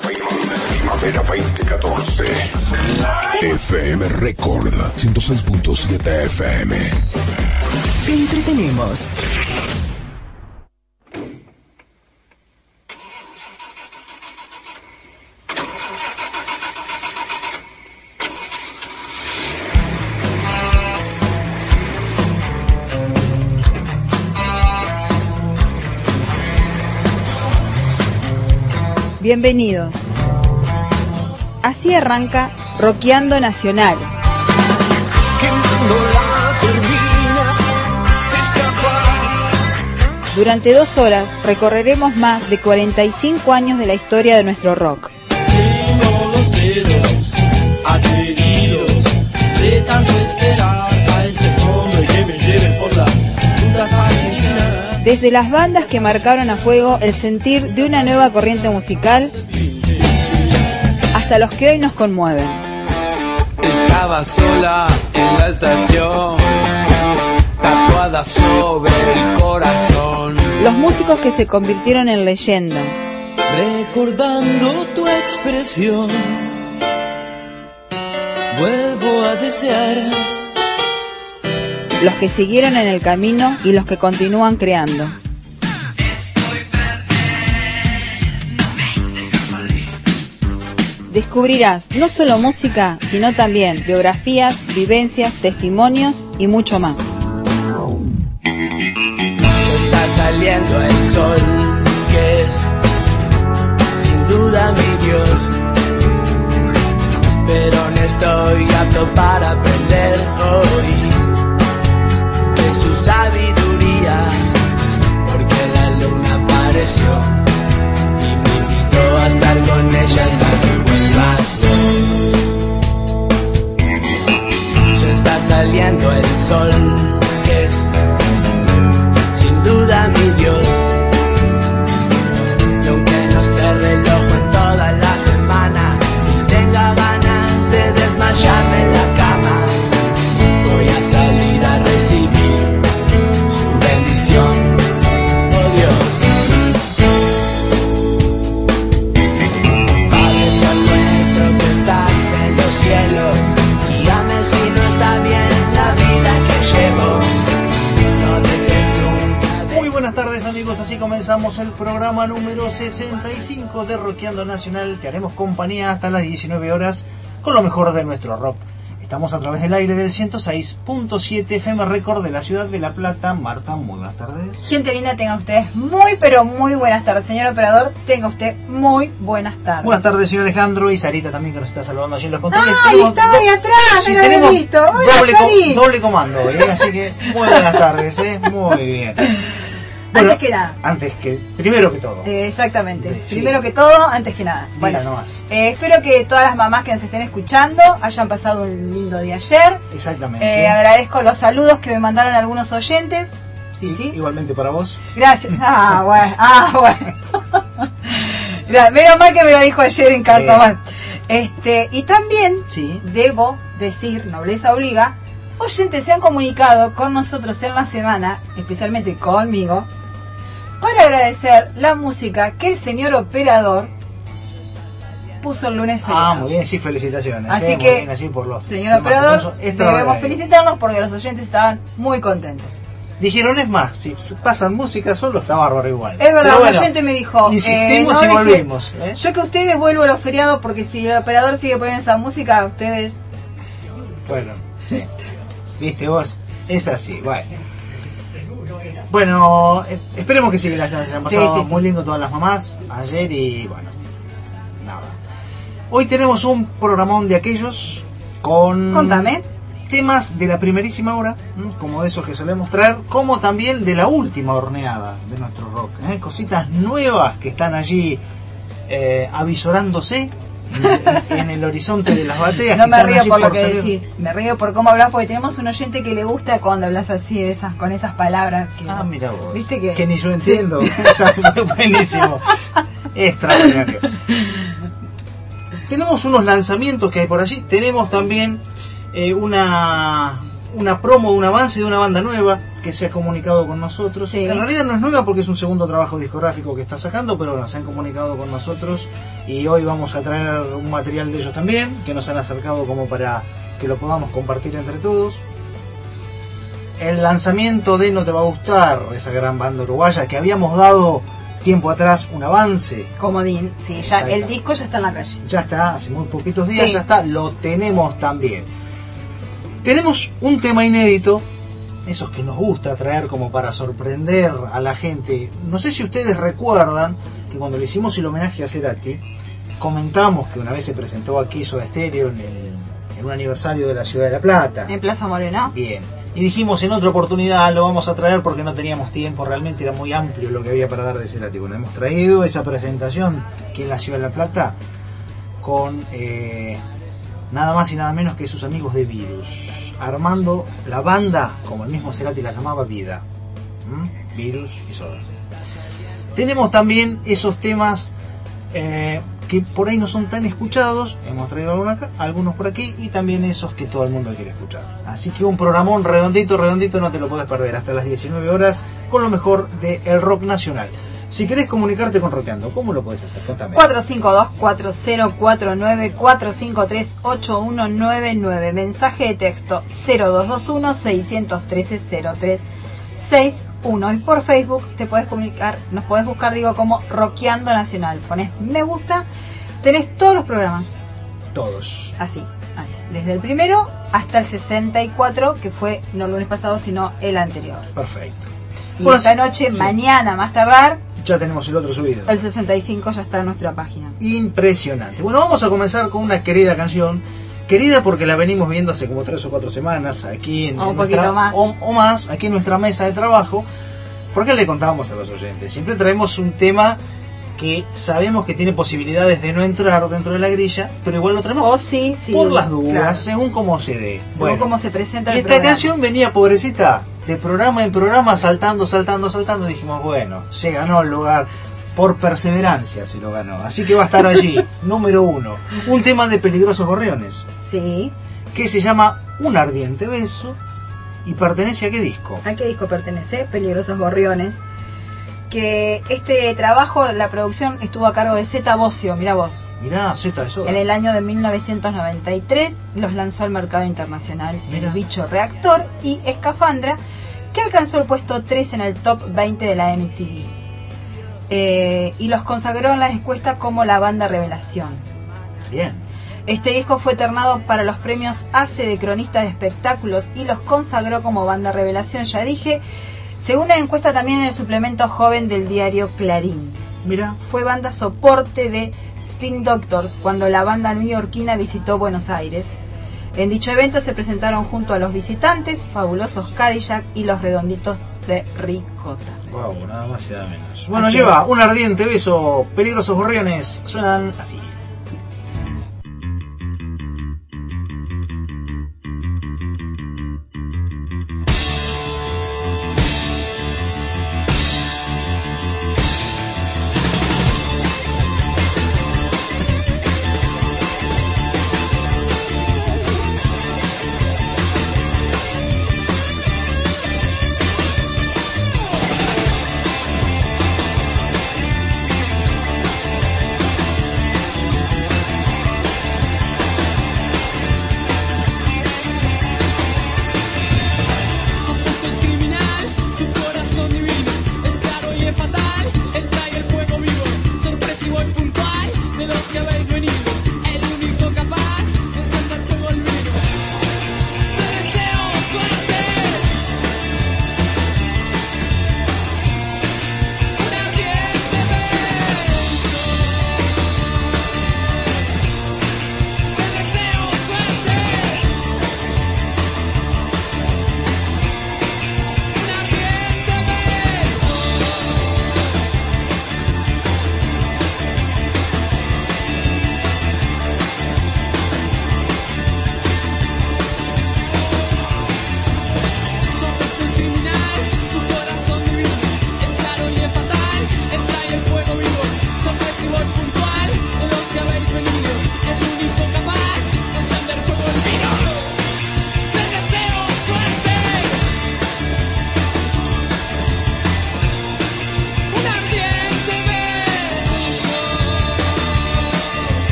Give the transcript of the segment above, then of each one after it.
Primavera 2014. FM Record 106.7 FM. Te entretenemos. Bienvenidos. Así arranca Roqueando Nacional. Durante dos horas recorreremos más de 45 años de la historia de nuestro rock. Desde las bandas que marcaron a fuego el sentir de una nueva corriente musical hasta los que hoy nos conmueven. Estaba sola en la estación, tatuada sobre el corazón. Los músicos que se convirtieron en leyenda. Recordando tu expresión, vuelvo a desear. Los que siguieron en el camino y los que continúan creando. Descubrirás no solo música, sino también biografías, vivencias, testimonios y mucho más. Está saliendo el sol, que es sin duda mi Dios. Pero no estoy apto para aprender hoy sabiduría, porque la luna apareció y me invitó a estar con ella hasta que vuelvas vos. Ya está saliendo el sol, que es sin duda mi Dios. Comenzamos el programa número 65 de Rockeando Nacional. Te haremos compañía hasta las 19 horas con lo mejor de nuestro rock. Estamos a través del aire del 106.7 FM Record de la ciudad de La Plata. Marta, muy buenas tardes. Gente linda, tengan ustedes muy, pero muy buenas tardes. Señor operador, tenga usted muy buenas tardes. Buenas tardes, señor Alejandro y Sarita también que nos está saludando allí en los controles. ¡Ay, Tenemos estaba ahí atrás! Sí, no tenemos visto. Hola, doble, co- Sari. doble comando ¿eh? así que muy buenas tardes, ¿eh? muy bien. Bueno, Antes que nada. Antes que, primero que todo. Eh, exactamente. Primero que todo, antes que nada. Bueno, nomás. eh, espero que todas las mamás que nos estén escuchando hayan pasado un lindo día ayer. Exactamente. Eh, agradezco los saludos que me mandaron algunos oyentes. Sí, I- sí. Igualmente para vos. Gracias. Ah, bueno. Ah, bueno. Menos mal que me lo dijo ayer en casa. Bueno. Este, y también Sí. debo decir, nobleza obliga, oyentes se han comunicado con nosotros en la semana, especialmente conmigo, para agradecer la música que el señor operador puso el lunes feriado. Ah, muy bien, sí, felicitaciones. Así eh, que, bien, así por los Señor operador, debemos felicitarnos porque los oyentes estaban muy contentos. Dijeron, es más, si pasan música solo está bárbaro igual. Es verdad, bueno, oyente me dijo. Insistimos eh, y no deje- volvimos. ¿eh? Yo que ustedes vuelvo a los feriados porque si el operador sigue poniendo esa música, ustedes. Bueno, sí. Viste vos, es así, bueno. Bueno, eh, esperemos que sí, que las hayan pasado sí, sí. muy lindo todas las mamás ayer y bueno, nada. Hoy tenemos un programón de aquellos con Contame. temas de la primerísima hora, como de esos que solemos traer, como también de la última horneada de nuestro rock. ¿eh? Cositas nuevas que están allí eh, avisorándose en, el horizonte de las bateas. No que me río por lo que salir. decís, me río por cómo hablas porque tenemos un oyente que le gusta cuando hablas así, de esas, con esas palabras. Que, Ah, mira vos. ¿Viste que? ni yo entiendo. Buenísimo. Extraordinario. Tenemos unos lanzamientos que hay por allí. Tenemos también eh, una una promo de un avance de una banda nueva que se ha comunicado con nosotros. Sí. En realidad no es nueva porque es un segundo trabajo discográfico que está sacando, pero nos han comunicado con nosotros y hoy vamos a traer un material de ellos también, que nos han acercado como para que lo podamos compartir entre todos. El lanzamiento de No Te Va a Gustar, esa gran banda uruguaya que habíamos dado tiempo atrás un avance. Comodín, sí, ya el disco ya está en la calle. Ya está, hace muy poquitos días Sí. ya está, lo tenemos también. Tenemos un tema inédito, esos que nos gusta traer como para sorprender a la gente. No sé si ustedes recuerdan que cuando le hicimos el homenaje a Cerati, comentamos que una vez se presentó aquí Soda Stereo en, el- en un aniversario de la ciudad de La Plata. En Plaza Morena. Bien. Y dijimos en otra oportunidad lo vamos a traer porque no teníamos tiempo, realmente era muy amplio lo que había para dar de Cerati. Bueno, hemos traído esa presentación aquí en la ciudad de La Plata con eh, nada más y nada menos que sus amigos de Virus, armando la banda, como el mismo Cerati la llamaba, Vida. ¿Mm? Virus y Soda. Tenemos también esos temas eh, que por ahí no son tan escuchados, hemos traído algunos, acá, algunos por aquí, y también esos que todo el mundo quiere escuchar. Así que un programón redondito, redondito, no te lo puedes perder hasta las 19 horas con lo mejor del rock nacional. Si querés comunicarte con Roqueando, ¿cómo lo puedes hacer? Contame. 452-4049-4538-199. Mensaje de texto 0221-613-0361. Y por Facebook te puedes comunicar, nos puedes buscar, digo, como Roqueando Nacional. Pones me gusta, tenés todos los programas. Todos. Así, así, desde el primero hasta el 64, que fue no el lunes pasado, sino el anterior. Perfecto. Y Bueno, esta noche, sí. mañana más tardar, Ya tenemos el otro subido. el 65 ya está en nuestra página. Impresionante. Bueno, vamos a comenzar con una querida canción. Querida porque la venimos viendo hace como tres o cuatro semanas aquí en, O en nuestra- más. O, o más, aquí en nuestra mesa de trabajo. Porque le contábamos a los oyentes. Siempre traemos un tema que sabemos que tiene posibilidades de no entrar dentro de la grilla, pero igual lo traemos O sí, sí. por las dudas, claro. según cómo se dé. Según Bueno, cómo se presenta y esta programa. canción venía pobrecita de programa en programa, saltando, saltando, saltando. Dijimos, bueno, se ganó el lugar. Por perseverancia se lo ganó. Así que va a estar allí, número uno. Un tema de peligrosos gorriones, Sí. que se llama Un ardiente beso y pertenece a qué disco. ¿A qué disco pertenece? Peligrosos Gorriones. Que este trabajo, la producción estuvo a cargo de Zeta Bocio, mira vos. Mirá, Z de soda. En el año de 1993 los lanzó al mercado internacional Mira. El Bicho Reactor y Escafandra, que alcanzó el puesto 3 en el top 20 de la MTV. Eh, y los consagró en la encuesta como la banda revelación. Bien. Este disco fue ternado para los premios ACE de cronista de espectáculos y los consagró como banda revelación, ya dije, según la encuesta también en el suplemento joven del diario Clarín. Mira, Fue banda soporte de Spin Doctors cuando la banda neoyorquina visitó Buenos Aires. En dicho evento se presentaron junto a los visitantes, fabulosos Cadillac y los redonditos de Ricota. wow, nada más y nada menos. Bueno, Así lleva es. un ardiente beso, peligrosos gorriones, suenan así.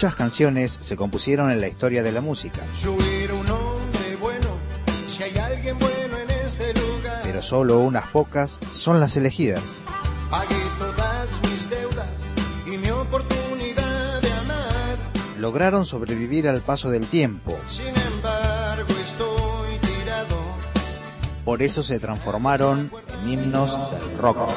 Muchas canciones se compusieron en la historia de la música. Pero solo unas pocas son las elegidas. Lograron sobrevivir al paso del tiempo. Por eso se transformaron en himnos del rock.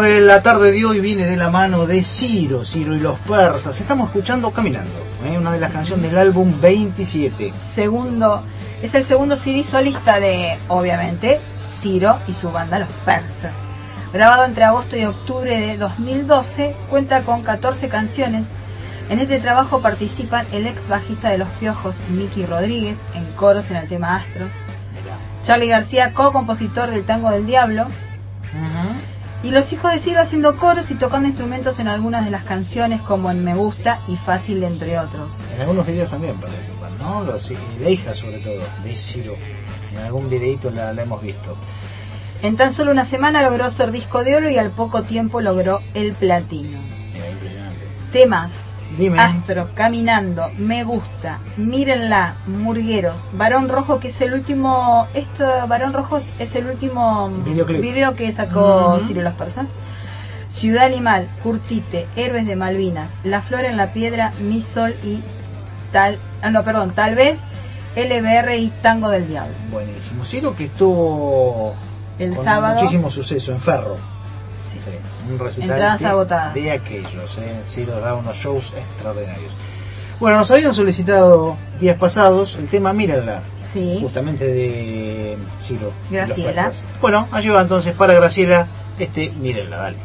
De la tarde de hoy viene de la mano de Ciro, Ciro y los persas. Estamos escuchando Caminando, ¿eh? una de las canciones del álbum 27. Segundo, es el segundo CD solista de, obviamente, Ciro y su banda Los Persas. Grabado entre agosto y octubre de 2012, cuenta con 14 canciones. En este trabajo participan el ex bajista de Los Piojos, Miki Rodríguez, en coros en el tema Astros. Charlie García, co-compositor del Tango del Diablo. Y los hijos de Ciro haciendo coros y tocando instrumentos en algunas de las canciones como en Me Gusta y Fácil, entre otros. En algunos videos también participan, ¿no? Los, la hija sobre todo, de Ciro. En algún videito la, hemos visto. En tan solo una semana logró ser disco de oro y al poco tiempo logró el platino. impresionante. Temas Astro, Caminando, Me Gusta, Mírenla, Murgueros, Varón Rojo, que es el último, esto, Varón Rojo es el último video que sacó Ciro Las Persas. Ciudad Animal, Curtite, Héroes de Malvinas, La Flor en la Piedra, Mi Sol y tal, ah, no, perdón, tal vez LBR y Tango del Diablo. Buenísimo. Ciro que estuvo el sábado. Muchísimo suceso en Ferro. Sí. un recital Entradas agotadas. de aquellos, ¿eh? sí, los da unos shows extraordinarios. Bueno, nos habían solicitado días pasados el tema Mírenla, sí. justamente de Ciro. Graciela. Bueno, allí va entonces para Graciela este Mírenla, dale.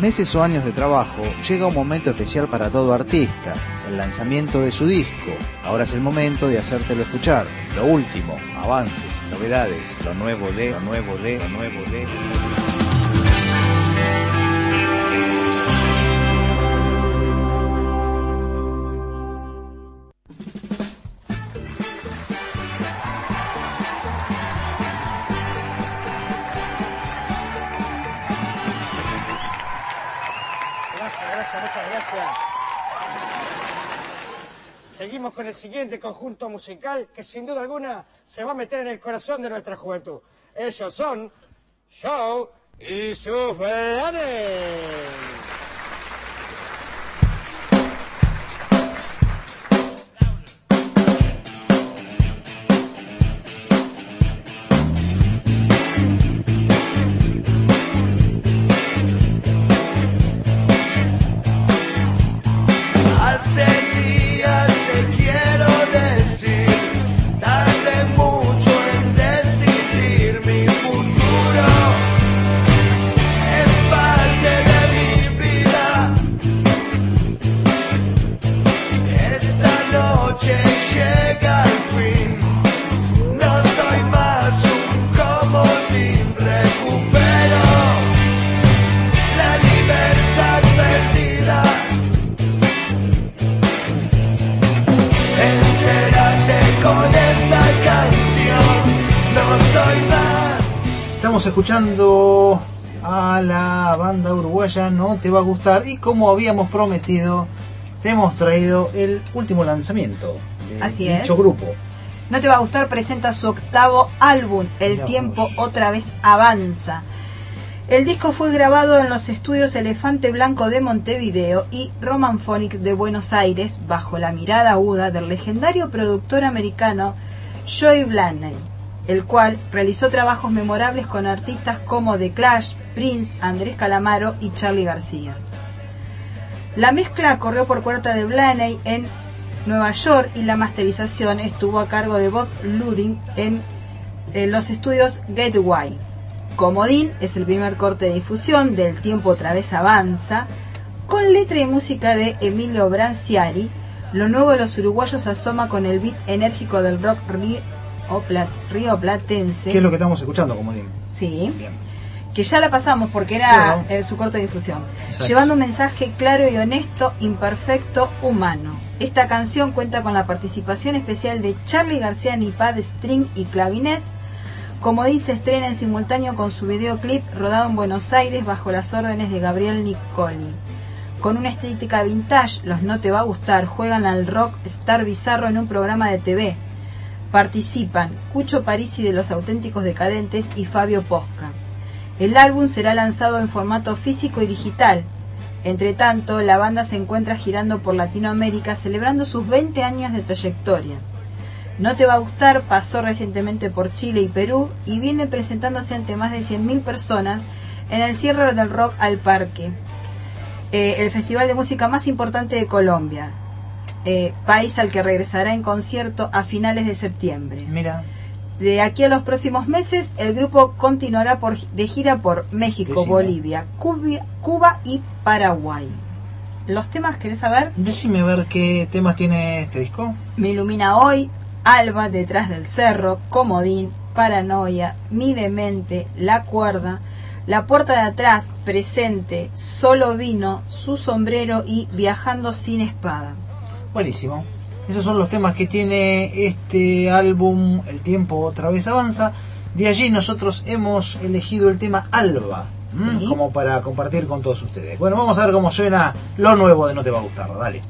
Meses o años de trabajo, llega un momento especial para todo artista, el lanzamiento de su disco. Ahora es el momento de hacértelo escuchar. Lo último, avances, novedades, lo nuevo de, lo nuevo de, lo nuevo de. Seguimos con el siguiente conjunto musical que sin duda alguna se va a meter en el corazón de nuestra juventud. Ellos son Show y sus verdanes. Te Va a Gustar y como habíamos prometido, te hemos traído el último lanzamiento de Así dicho es. grupo. No te va a gustar, presenta su octavo álbum, El tiempo otra vez avanza. El disco fue grabado en los estudios Elefante Blanco de Montevideo y Roman Phonics de Buenos Aires bajo la mirada aguda del legendario productor americano Joey Blaney, el cual realizó trabajos memorables con artistas como The Clash, Prince, Andrés Calamaro y Charlie García. La mezcla corrió por cuenta de Blaney en Nueva York y la masterización estuvo a cargo de Bob Luding en, en los estudios Gateway. Comodín es el primer corte de difusión del Tiempo otra vez avanza, con letra y música de Emilio Branciari. Lo nuevo de los uruguayos asoma con el beat enérgico del rock río, Pla- río platense. ¿Qué es lo que estamos escuchando, como digo? Sí. Bien. Que ya la pasamos porque era eh, su corto de difusión. Exacto. Llevando un mensaje claro y honesto, imperfecto, humano. Esta canción cuenta con la participación especial de Charlie García en iPad, string y clavinet, Como dice, estrena en simultáneo con su videoclip rodado en Buenos Aires bajo las órdenes de Gabriel Nicoli. Con una estética vintage, los No Te Va a Gustar juegan al rock star bizarro en un programa de TV. Participan Cucho Parisi de Los Auténticos Decadentes y Fabio Posca. El álbum será lanzado en formato físico y digital. Entre tanto, la banda se encuentra girando por Latinoamérica celebrando sus 20 años de trayectoria. No te va a gustar, pasó recientemente por Chile y Perú y viene presentándose ante más de 100.000 personas en el cierre del Rock al Parque, eh, el festival de música más importante de Colombia, eh, país al que regresará en concierto a finales de septiembre. Mira, De aquí a los próximos meses, el grupo continuará por, de gira por México, Decime. Bolivia, Cuba, Cuba y Paraguay. ¿Los temas querés saber? decime a ver qué temas tiene este disco. Me ilumina hoy, Alba detrás del cerro, Comodín, Paranoia, Mi demente, La cuerda, La puerta de atrás, Presente, Solo vino, Su sombrero y Viajando sin espada. Buenísimo. Esos son los temas que tiene este álbum El tiempo otra vez avanza. De allí nosotros hemos elegido el tema Alba. Sí. Como para compartir con todos ustedes. Bueno, vamos a ver cómo suena lo nuevo de No Te Va a Gustar. Dale.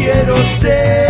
Quiero ser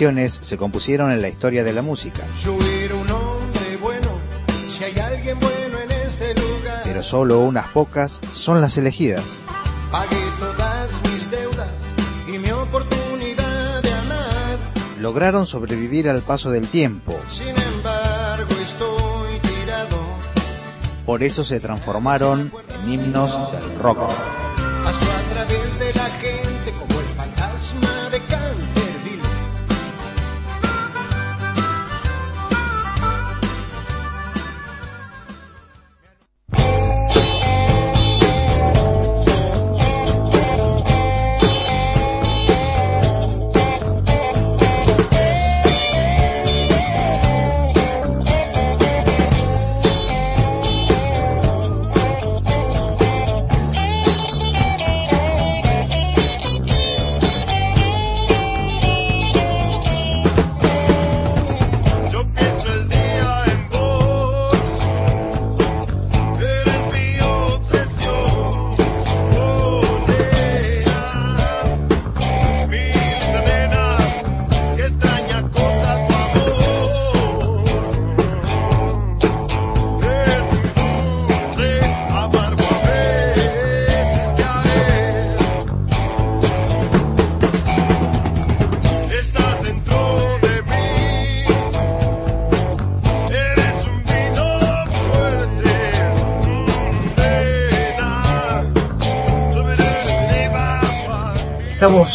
canciones se compusieron en la historia de la música, este pero solo unas pocas son las elegidas. Lograron sobrevivir al paso del tiempo, Sin embargo, estoy tirado. por eso se transformaron en himnos del rock.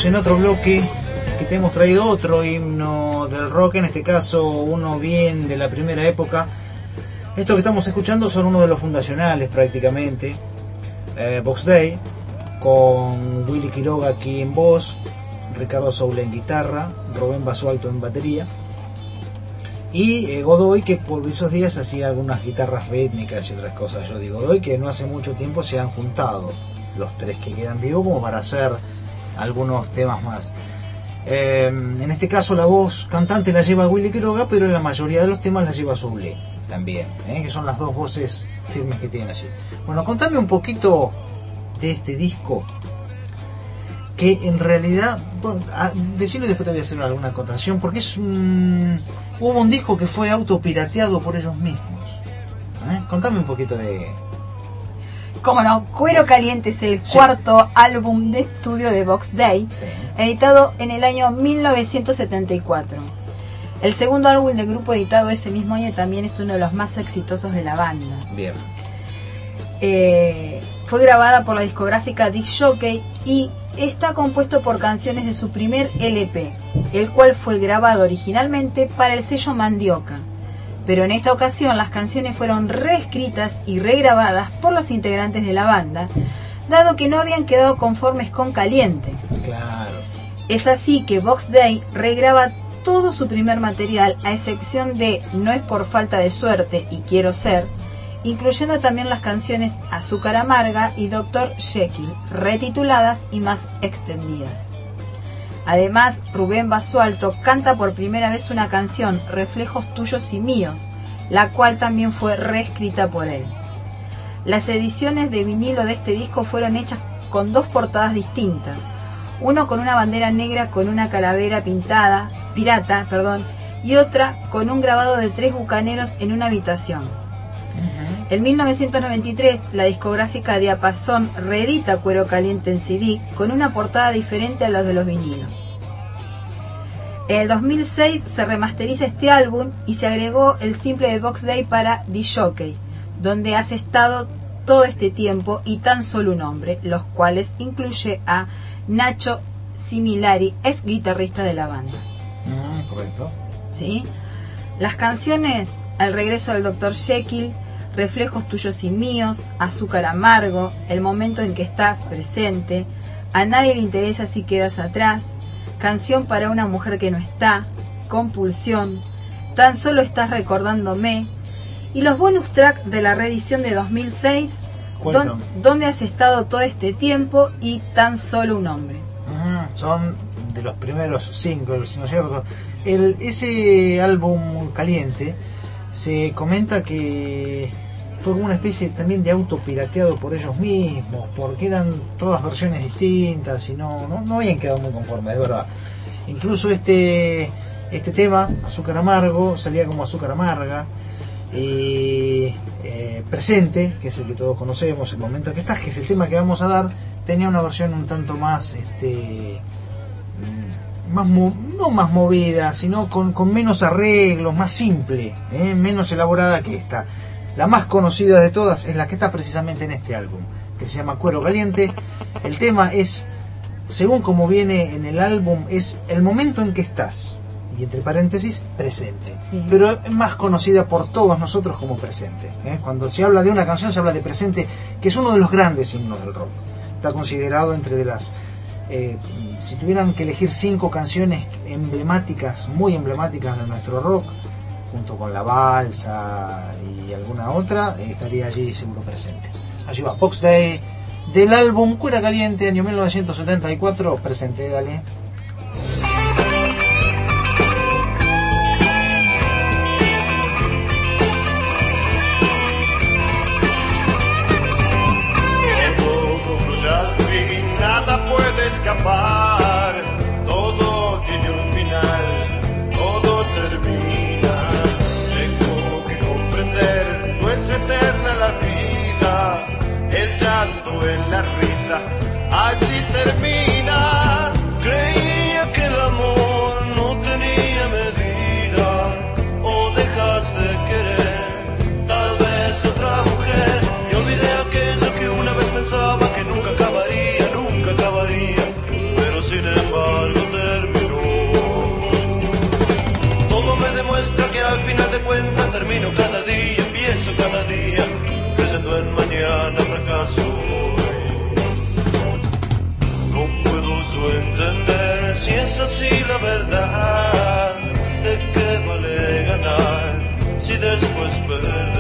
En otro bloque que te hemos traído otro himno del rock, en este caso uno bien de la primera época. Estos que estamos escuchando son uno de los fundacionales prácticamente. Eh, Box Day, con Willy Quiroga aquí en voz, Ricardo Soule en guitarra, Rubén Basualto en batería. Y eh, Godoy que por esos días hacía algunas guitarras rítmicas y otras cosas. Yo digo Godoy que no hace mucho tiempo se han juntado los tres que quedan vivos como para hacer algunos temas más. Eh, en este caso la voz cantante la lleva Willy Quiroga, pero en la mayoría de los temas la lleva Soule también, ¿eh? que son las dos voces firmes que tienen allí. Bueno, contame un poquito de este disco que en realidad, bueno, decirlo después te voy a hacer alguna acotación, porque es un, hubo un disco que fue autopirateado por ellos mismos. ¿eh? Contame un poquito de... Cómo no, Cuero Caliente es el cuarto álbum de estudio de Box Day, Sí. editado en el año 1974. El segundo álbum del grupo editado ese mismo año también es uno de los más exitosos de la banda. Bien. Eh, fue grabada por la discográfica Dick Jockey y está compuesto por canciones de su primer LP, el cual fue grabado originalmente para el sello Mandioca. Pero en esta ocasión las canciones fueron reescritas y regrabadas por los integrantes de la banda, dado que no habían quedado conformes con Caliente. Claro. Es así que Box Day regraba todo su primer material, a excepción de No es por falta de suerte y Quiero ser, incluyendo también las canciones Azúcar Amarga y Dr. Jekyll, retituladas y más extendidas. Además, Rubén Basualto canta por primera vez una canción, Reflejos tuyos y míos, la cual también fue reescrita por él. Las ediciones de vinilo de este disco fueron hechas con dos portadas distintas, uno con una bandera negra con una calavera pintada, pirata, perdón, y otra con un grabado de tres bucaneros en una habitación. En 1993, la discográfica Diapasón reedita Cuero Caliente en CD con una portada diferente a la de los vinilos. En el 2006 se remasteriza este álbum y se agregó el simple de Box Day para The Jockey, donde has estado todo este tiempo y tan solo un hombre, los cuales incluye a Nacho Similari, es guitarrista de la banda. Mm, correcto. ¿sí? Las canciones El regreso del Dr. Jekyll, Reflejos tuyos y míos, Azúcar amargo, El momento en que estás presente, A nadie le interesa si quedas atrás, Canción para una mujer que no está, Compulsión, Tan solo estás recordándome, y los bonus track de la reedición de 2006, ¿Cuáles Don- son? ¿Dónde has estado todo este tiempo? y Tan solo un hombre. Mm, son de los primeros singles, ¿no es cierto? El, ese álbum caliente se comenta que fue como una especie también de auto pirateado por ellos mismos, porque eran todas versiones distintas y no, no, no habían quedado muy conformes, de verdad. Incluso este, este tema, Azúcar Amargo, salía como Azúcar Amarga. Eh, Presente, que es el que todos conocemos, El Momento que estás, que es el tema que vamos a dar, tenía una versión un tanto más, este, más no más movida, sino con, con menos arreglos, más simple, ¿eh? menos elaborada que esta. La más conocida de todas es la que está precisamente en este álbum, que se llama Cuero Caliente. El tema es, según como viene en el álbum, es el momento en que estás, y entre paréntesis, presente. Pero es más conocida por todos nosotros como presente. ¿eh? Cuando se habla de una canción se habla de presente, que es uno de los grandes himnos del rock. Está considerado entre de las... eh, si tuvieran que elegir cinco canciones emblemáticas, muy emblemáticas de nuestro rock, junto con La Balsa y alguna otra, eh, estaría allí seguro presente. Allí va Box Day del álbum Cuera Caliente, año 1974, presente, dale. El llanto en la risa, así termina. Es así la verdad, de qué vale ganar si después perderé.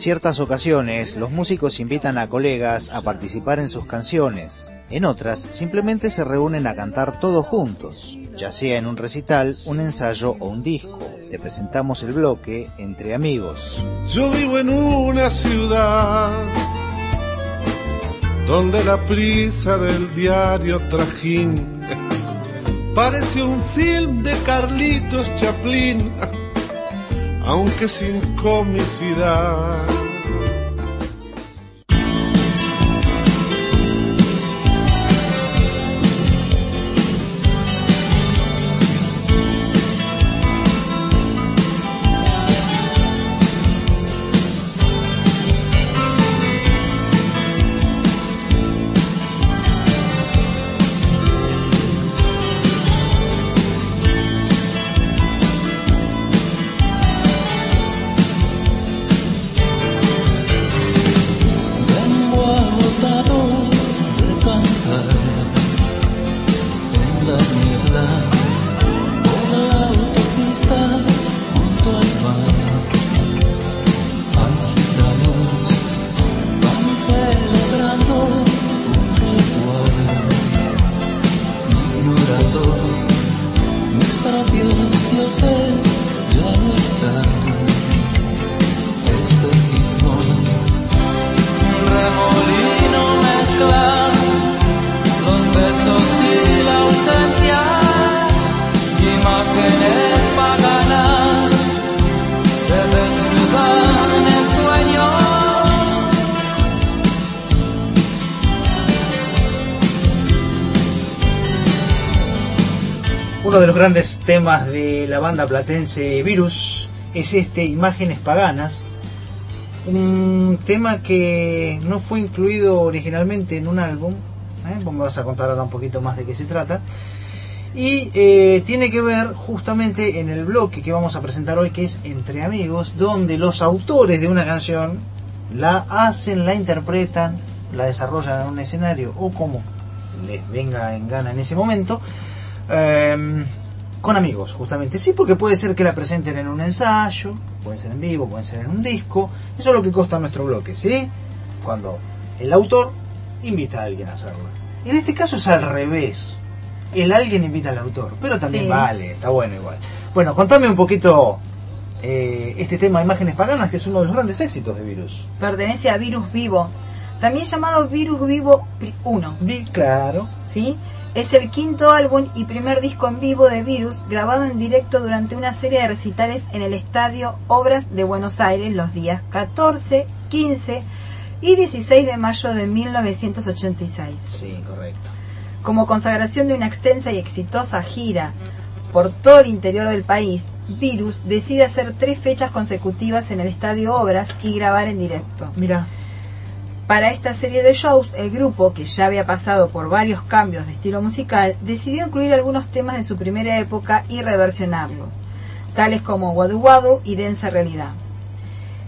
Ciertas ocasiones, los músicos invitan a colegas a participar en sus canciones. En otras, simplemente se reúnen a cantar todos juntos. ya sea en un recital, un ensayo o un disco. Te presentamos el bloque Entre Amigos. Yo vivo en una ciudad donde la prisa del diario trajín parece un film de Carlitos Chaplin, aunque sin comicidad. Grandes temas de la banda platense Virus es este Imágenes Paganas, un tema que no fue incluido originalmente en un álbum, ¿eh? me vas a contar ahora un poquito más de qué se trata, y eh, tiene que ver justamente en el bloque que vamos a presentar hoy, que es Entre Amigos, donde los autores de una canción la hacen, la interpretan, la desarrollan en un escenario o como les venga en gana en ese momento, eh, con amigos, justamente. Sí, porque puede ser que la presenten en un ensayo, puede ser en vivo, puede ser en un disco. Eso es lo que consta nuestro bloque, ¿sí? Cuando el autor invita a alguien a hacerlo. En este caso es al revés. El alguien invita al autor, pero también Sí. vale, está bueno igual. Bueno, contame un poquito eh, este tema de Imágenes Paganas, que es uno de los grandes éxitos de Virus. Pertenece a Virus Vivo, también llamado Virus Vivo 1. Claro. ¿Sí? Es el quinto álbum y primer disco en vivo de Virus, grabado en directo durante una serie de recitales en el Estadio Obras de Buenos Aires los días 14, 15 y 16 de mayo de 1986. Sí, correcto. Como consagración de una extensa y exitosa gira por todo el interior del país, Virus decide hacer tres fechas consecutivas en el Estadio Obras y grabar en directo. Mira. Para esta serie de shows, el grupo, que ya había pasado por varios cambios de estilo musical, decidió incluir algunos temas de su primera época y reversionarlos, tales como Wadu Wadu y Densa Realidad.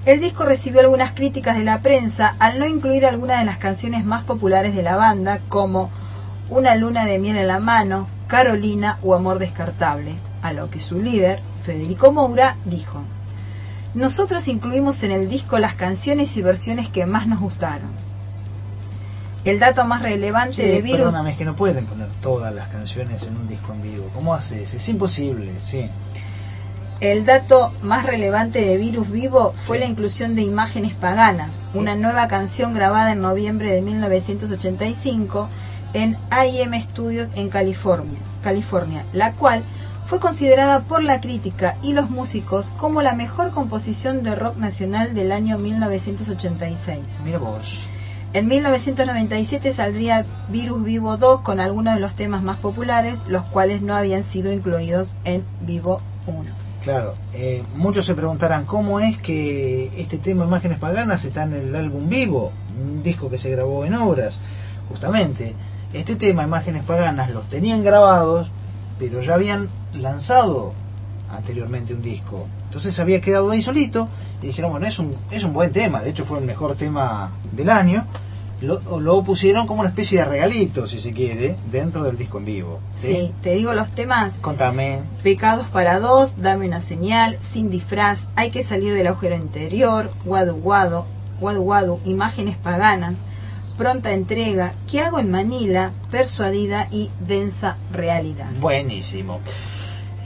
El disco recibió algunas críticas de la prensa al no incluir algunas de las canciones más populares de la banda, como Una luna de miel en la mano, Carolina o Amor descartable, a lo que su líder, Federico Moura, dijo. Nosotros incluimos en el disco las canciones y versiones que más nos gustaron. El dato más relevante Sí, de Virus perdóname, es que no pueden poner todas las canciones en un disco en vivo. ¿Cómo haces? Es imposible, sí. El dato más relevante de Virus Vivo fue la inclusión de Imágenes Paganas, una nueva canción grabada en noviembre de 1985 en IM Studios en California, California, la cual fue considerada por la crítica y los músicos como la mejor composición de rock nacional del año 1986. Mira vos. En 1997 saldría Virus Vivo 2 con algunos de los temas más populares, los cuales no habían sido incluidos en Vivo 1. Claro, eh, muchos se preguntarán cómo es que este tema Imágenes Paganas está en el álbum vivo, un disco que se grabó en obras. Justamente, este tema Imágenes Paganas los tenían grabados, pero ya habían lanzado anteriormente un disco. Entonces había quedado ahí solito y dijeron, bueno, es un, es un buen tema, de hecho fue el mejor tema del año. Lo, lo pusieron como una especie de regalito, si se quiere, dentro del disco en vivo. Sí, te digo los temas. Contame. Pecados para dos, Dame una señal, Sin disfraz, Hay que salir del agujero interior, Guadu Guado, Guadu Guadu, Imágenes paganas, pronta entrega, ¿qué hago en Manila? Persuadida y densa realidad. Buenísimo.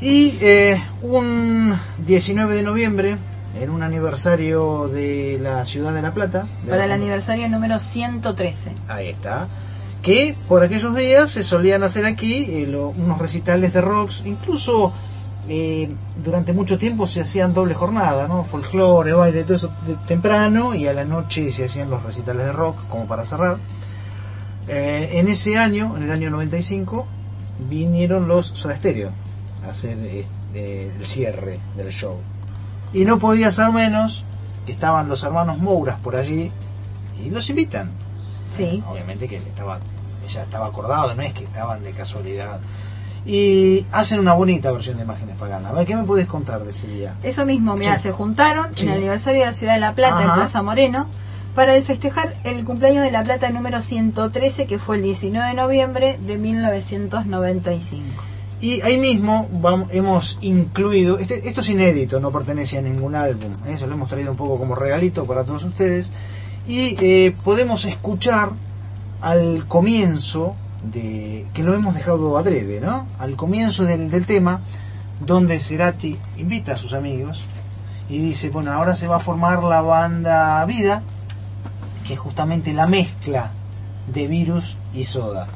Y eh, un 19 de noviembre, en un aniversario de la ciudad de La Plata. de Para el aniversario número 113. Ahí está. Que por aquellos días se solían hacer aquí eh, lo- unos recitales de rocks, incluso eh, durante mucho tiempo se hacían doble jornada, ¿no? Folclore, baile, todo eso de- temprano y a la noche se hacían los recitales de rock como para cerrar. Eh, en ese año, en el año 95, vinieron los Soda Stereo a hacer eh, eh, el cierre del show. Y no podía ser menos que estaban los hermanos Mouras por allí y los invitan. Sí. Obviamente que estaba, ya estaba acordado, no es que estaban de casualidad. Y hacen una bonita versión de Imágenes Paganas. A ver, ¿qué me puedes contar de ese día? Eso mismo, mira, Sí. se juntaron Sí. en el aniversario de la ciudad de La Plata, en. Plaza Moreno, para el festejar el cumpleaños de La Plata número 113, que fue el 19 de noviembre de 1995. Y ahí mismo vamos, hemos incluido, este, esto es inédito, no pertenece a ningún álbum, ¿eh? eso lo hemos traído un poco como regalito para todos ustedes, y eh, podemos escuchar al comienzo, de que lo hemos dejado adrede, ¿no? Al comienzo del, del tema, donde Cerati invita a sus amigos y dice, bueno, ahora se va a formar la banda Vida, que es justamente la mezcla de virus y soda.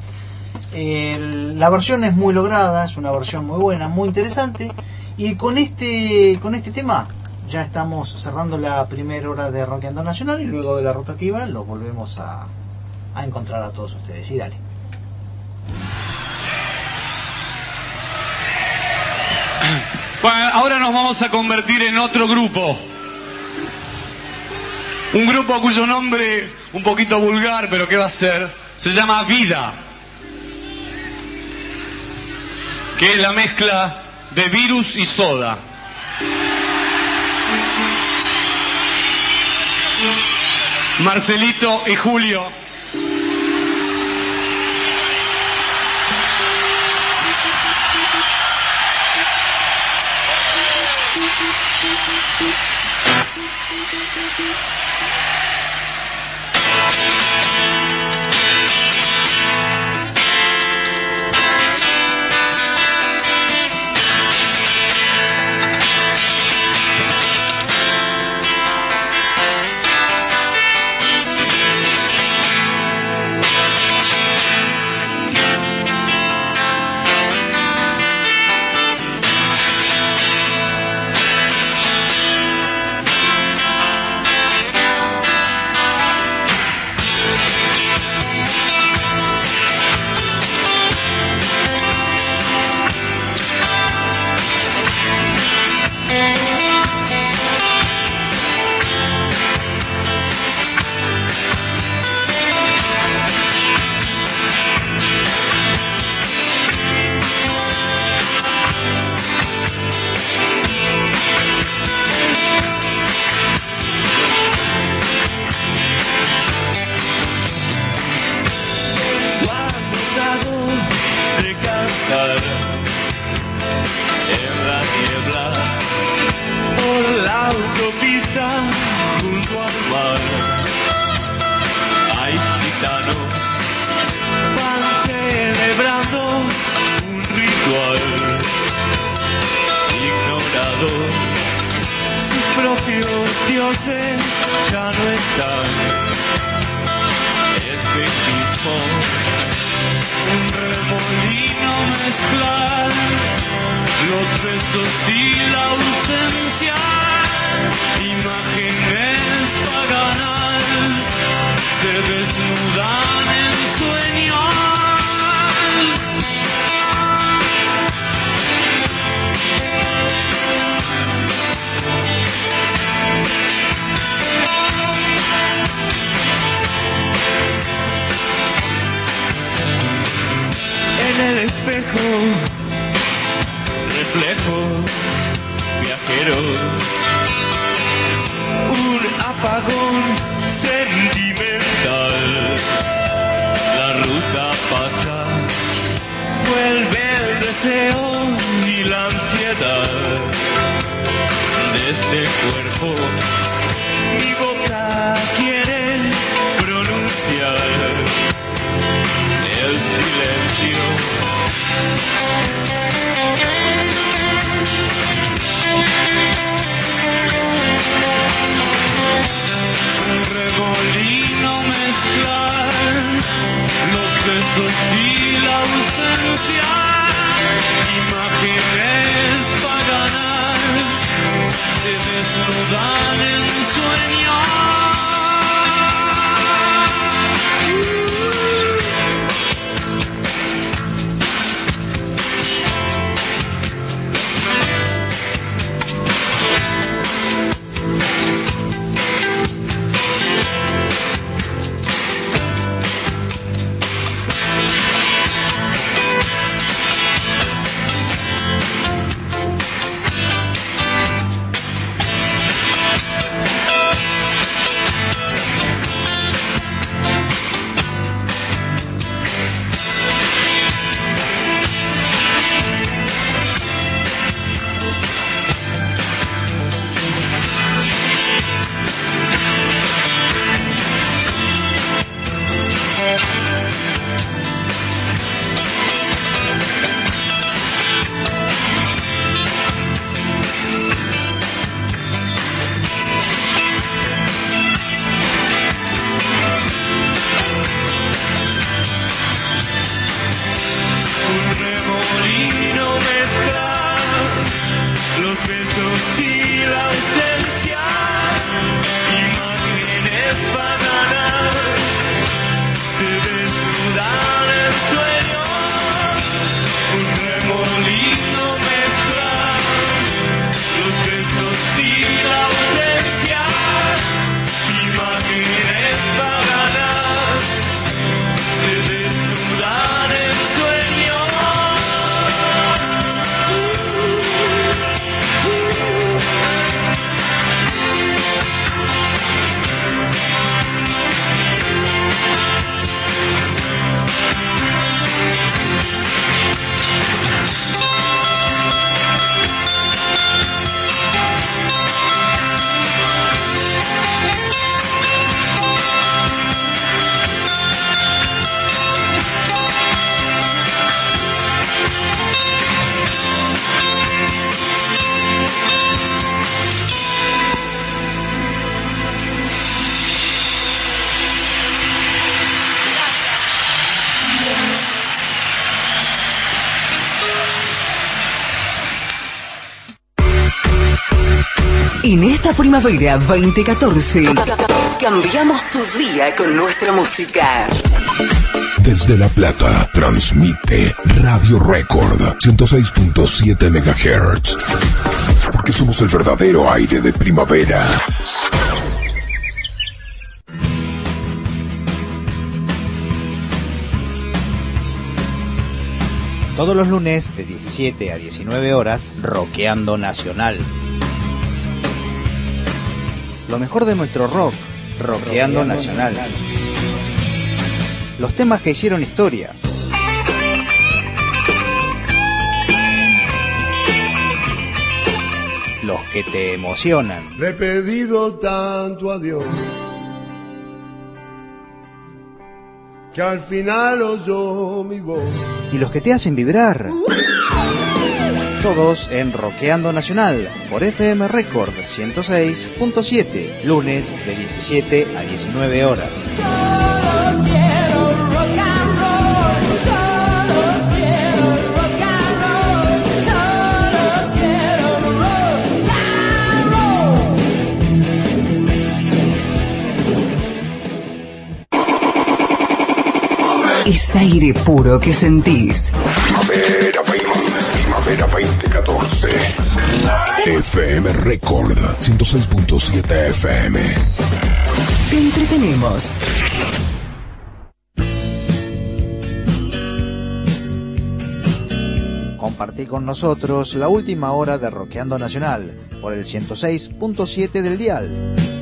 La versión es muy lograda, es una versión muy buena, muy interesante. Y con este, con este tema ya estamos cerrando la primera hora de Rockando Nacional y luego de la rotativa lo volvemos a, a encontrar a todos ustedes. Y dale. Bueno, ahora nos vamos a convertir en otro grupo. Un grupo cuyo nombre, un poquito vulgar, pero ¿qué va a ser? Se llama Vida. Que es la mezcla de virus y soda. Marcelito y Julio. Thank you. Mezclar los besos y la ausencia, imágenes paganas se desnudan en sueños. En el reflejos viajeros, un apagón sentimental. La ruta pasa, vuelve el deseo y la ansiedad de este cuerpo. Mi Eso sí, ausencia, imágenes paganas, se desnudan en sueños. Primavera 2014, cambiamos tu día con nuestra música. Desde La Plata, transmite Radio Record 106.7 MHz. Porque somos el verdadero aire de primavera. Todos los lunes de 17 a 19 horas, Roqueando Nacional. Lo mejor de nuestro rock, Roqueando Nacional. Los temas que hicieron historia. Los que te emocionan. Le he pedido tanto a Dios que al final oyó mi voz. Y los que te hacen vibrar. Todos en Roqueando Nacional por FM Record 106.7, lunes de 17 a 19 horas. Es aire puro que sentís. Primavera, primavera 2014. FM Record 106.7 FM. Te entretenemos. Compartí con nosotros la última hora de Roqueando Nacional por el 106.7 del dial.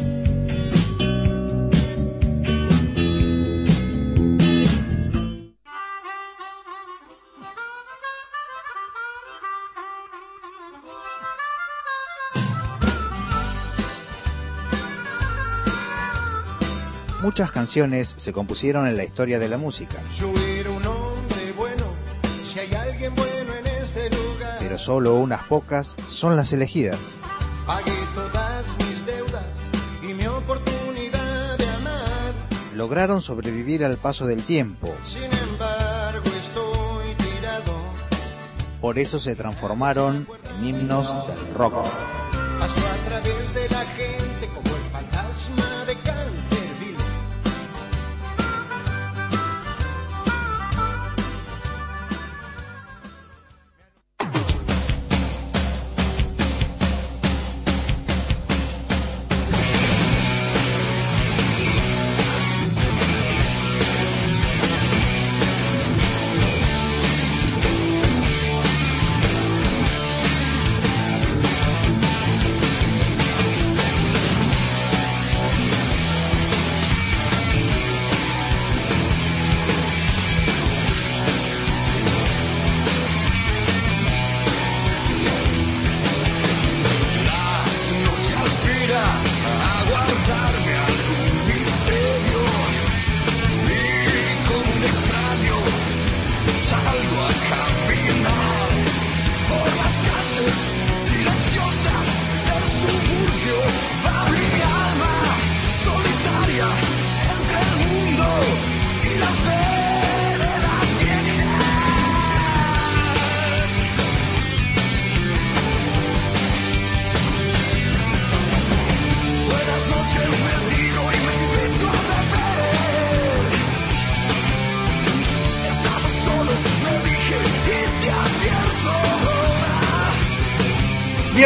Muchas canciones se compusieron en la historia de la música, este pero solo unas pocas son las elegidas. Lograron sobrevivir al paso del tiempo, Sin embargo, estoy tirado. por eso se transformaron en himnos del rock.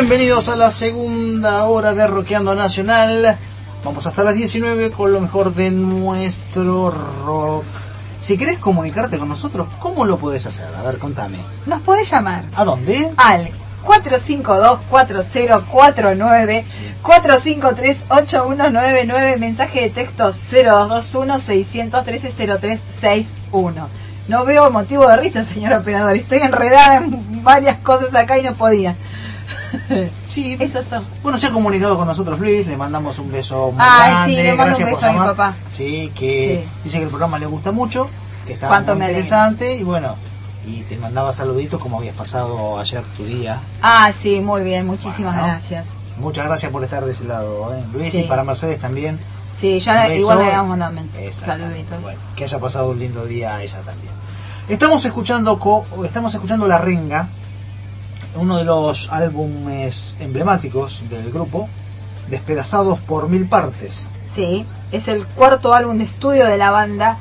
Bienvenidos a la segunda hora de Rockeando Nacional. Vamos hasta las 19 con lo mejor de nuestro rock. Si querés comunicarte con nosotros, ¿cómo lo puedes hacer? A ver, contame. Nos podés llamar ¿A dónde? al 452-4049, 453-8199, mensaje de texto 0221-613-0361. No veo motivo de risa, señor operador. Estoy enredada en varias cosas acá y no podía. Sí, esos son. Bueno, se ha comunicado con nosotros Luis, le mandamos un beso muy Ay, grande. sí, le mando un beso a mi papá. Sí, que dice que el programa le gusta mucho, que está muy interesante y bueno, y te mandaba saluditos como habías pasado ayer tu día. Ah, sí, muy bien, muchísimas Bueno. gracias. Muchas gracias por estar de ese lado, ¿eh? Luis, Sí. y para Mercedes también. Sí, ya beso. igual le habíamos mandado mensajes. Saluditos. Bueno, que haya pasado un lindo día a ella también. Estamos escuchando co- estamos escuchando La Renga, uno de los álbumes emblemáticos del grupo, despedazados por mil partes. Sí, es el cuarto álbum de estudio de la banda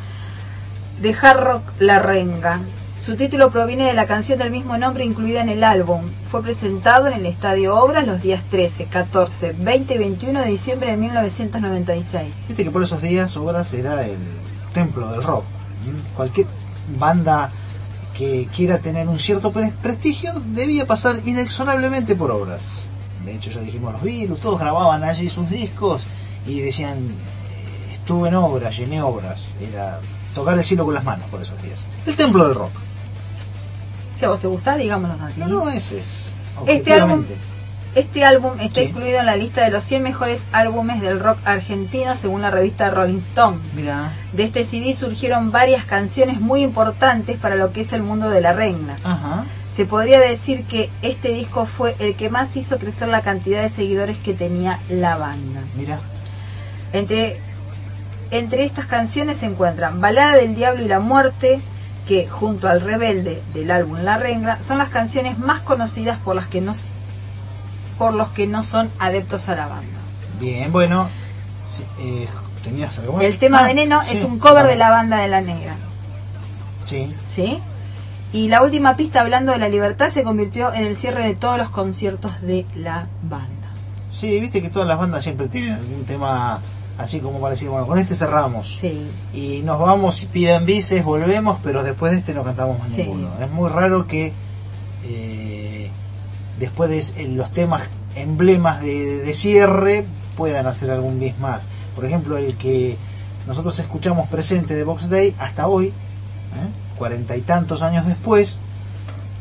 de hard rock La Renga. Su título proviene de la canción del mismo nombre incluida en el álbum. Fue presentado en el Estadio Obras los días 13, 14, 20 y 21 de diciembre de 1996. Viste que por esos días Obras era el templo del rock. Cualquier banda que quiera tener un cierto pre- prestigio debía pasar inexorablemente por Obras. De hecho, ya dijimos los virus, todos grababan allí sus discos y decían, eh, estuve en Obras, llené Obras. Era tocar el cielo con las manos por esos días. El templo del rock. Si a vos te gusta, digámoslo así. No, no, ese es. Este álbum. Este álbum está Sí. incluido en la lista de los 100 mejores álbumes del rock argentino según la revista Rolling Stone. De este CD surgieron varias canciones muy importantes para lo que es el mundo de la regna. Ajá. Se podría decir que este disco fue el que más hizo crecer la cantidad de seguidores que tenía la banda. Entre, entre estas canciones se encuentran Balada del Diablo y la Muerte, que junto al Rebelde del álbum La Renga son las canciones más conocidas por las que no, s- por los que no son adeptos a la banda. Bien, bueno. sí, eh, ¿Tenías algo más? El tema Ah, Veneno sí. es un cover de la banda de la Negra. Sí. ¿Sí? Y la última pista hablando de la libertad se convirtió en el cierre de todos los conciertos de la banda. Sí, viste que todas las bandas siempre tienen algún tema así como para decir, bueno, con este cerramos. Sí. Y nos vamos y piden bices, volvemos, pero después de este no cantamos más Sí. ninguno. Es muy raro que eh, después de es- los temas emblemas de, de cierre puedan hacer algún bis más. Por ejemplo, el que nosotros escuchamos presente de Box Day hasta hoy, ¿eh? cuarenta y tantos años después,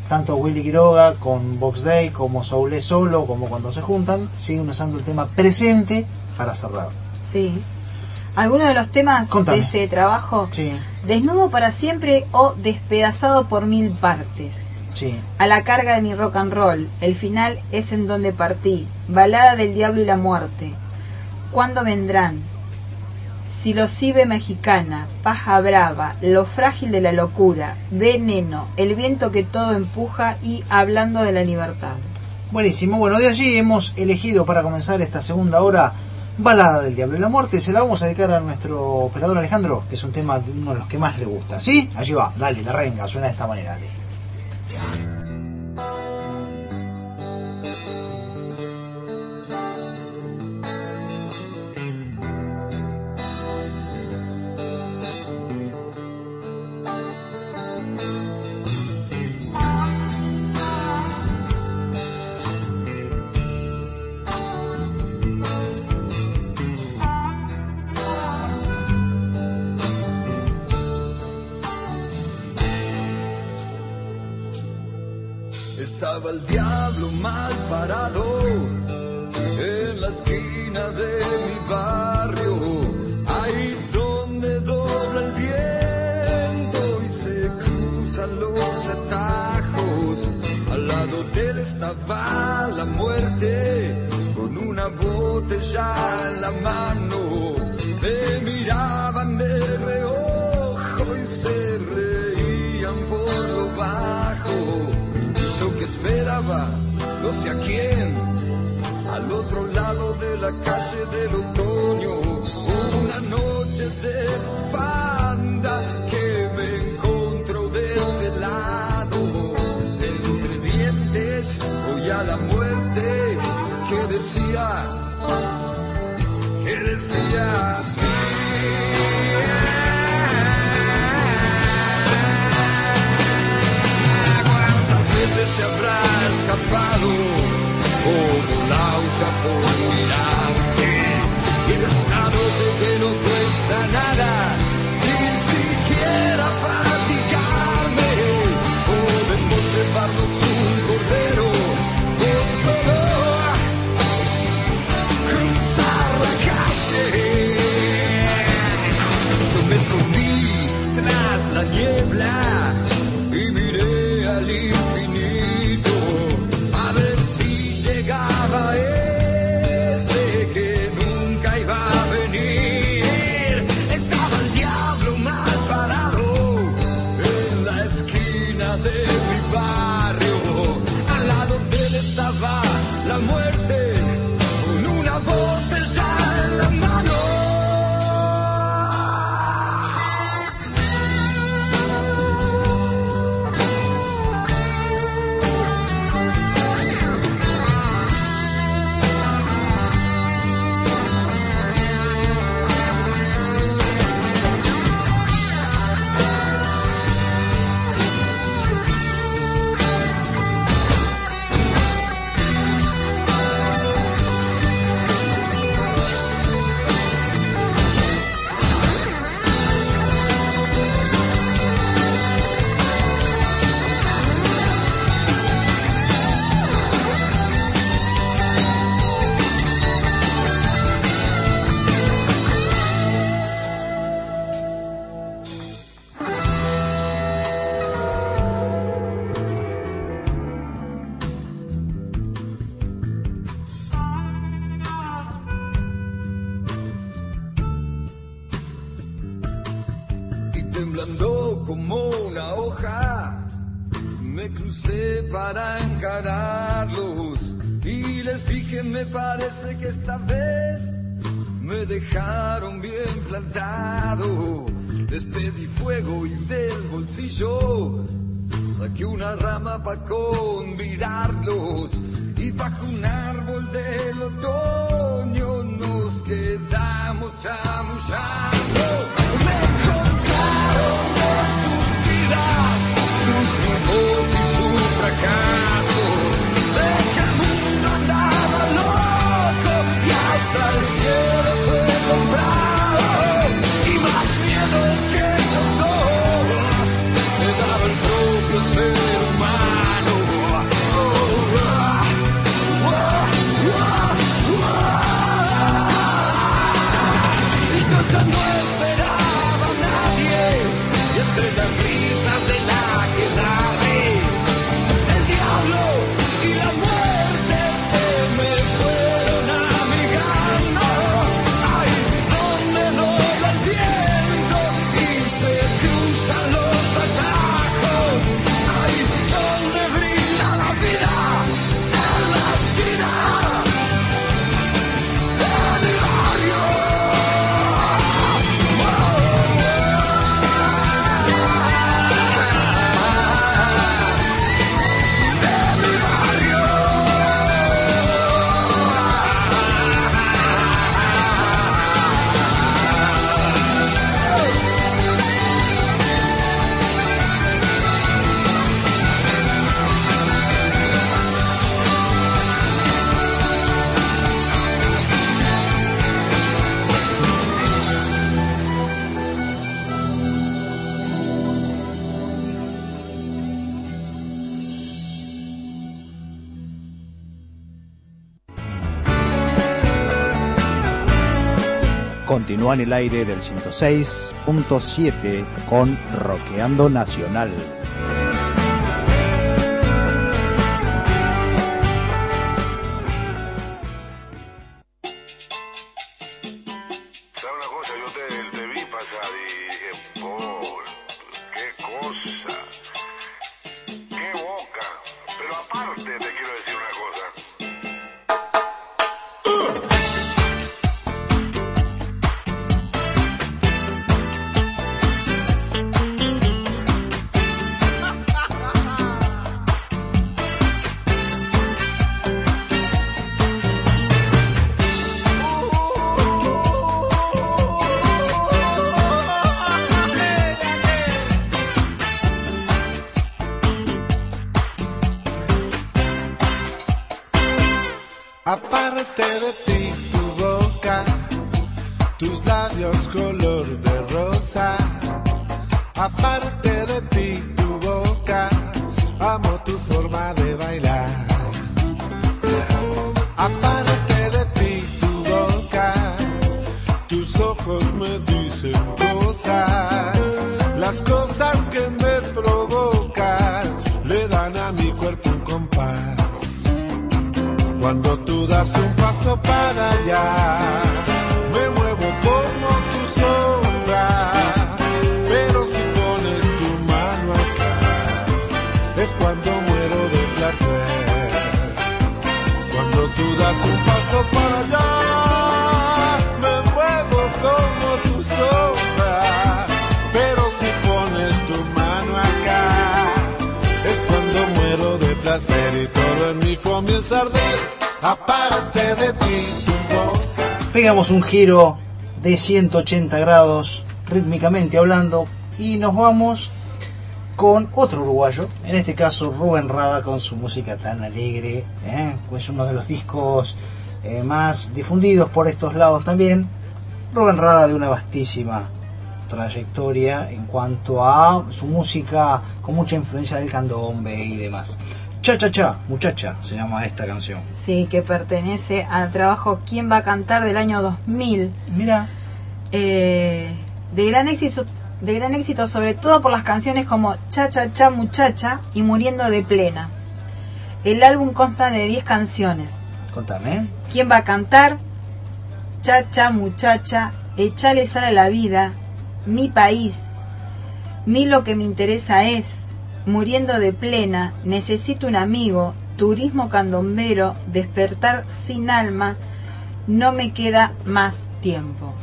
tanto Willy Quiroga con Box Day como Soule Solo, como cuando se juntan, siguen usando el tema presente para cerrar. Sí. ¿Alguno de los temas Contame. de este trabajo? Sí, Desnudo para siempre o despedazado por mil partes. A la carga de mi rock and roll. El final es en donde partí. Balada del diablo y la muerte. ¿Cuándo vendrán? Si lo cibe mexicana, paja brava, lo frágil de la locura, veneno, el viento que todo empuja y hablando de la libertad. Buenísimo, bueno, de allí hemos elegido para comenzar esta segunda hora Balada del Diablo y la Muerte. Se la vamos a dedicar a nuestro operador Alejandro, que es un tema de uno de los que más le gusta. ¿Sí? Allí va, dale, la renga, suena de esta manera. Dale. Yeah. de la calle del otoño, una noche de banda que me encontró desvelado, entre dientes voy a la muerte que decía, que decía así. ¿Cuántas veces se habrá escapado? como laucha por mirarte. En esta noche que no cuesta nada, ni siquiera fatigarme, podemos llevarnos un cordero, un solo, cruzar la calle. Yo me escondí tras la niebla y miré al Lord. Continúa en el aire del 106.7 con Roqueando Nacional. Un giro de 180 grados rítmicamente hablando y nos vamos con otro uruguayo, en este caso Rubén Rada con su música tan alegre, ¿eh? pues uno de los discos eh, más difundidos por estos lados también. Rubén Rada de una vastísima trayectoria en cuanto a su música con mucha influencia del candombe y demás. Cha Cha Cha, muchacha, se llama esta canción. Sí, que pertenece al trabajo ¿Quién va a cantar? del año 2000. Mira. de gran éxito, de gran éxito sobre todo por las canciones como Cha Cha Cha Muchacha y Muriendo de Plena. El álbum consta de 10 canciones. Contame. ¿Quién va a cantar? Cha Cha Muchacha, Echale sal a la vida, Mi país, Mi lo que me interesa es, Muriendo de plena, Necesito un amigo, Turismo candombero, Despertar sin alma, No me queda más tiempo.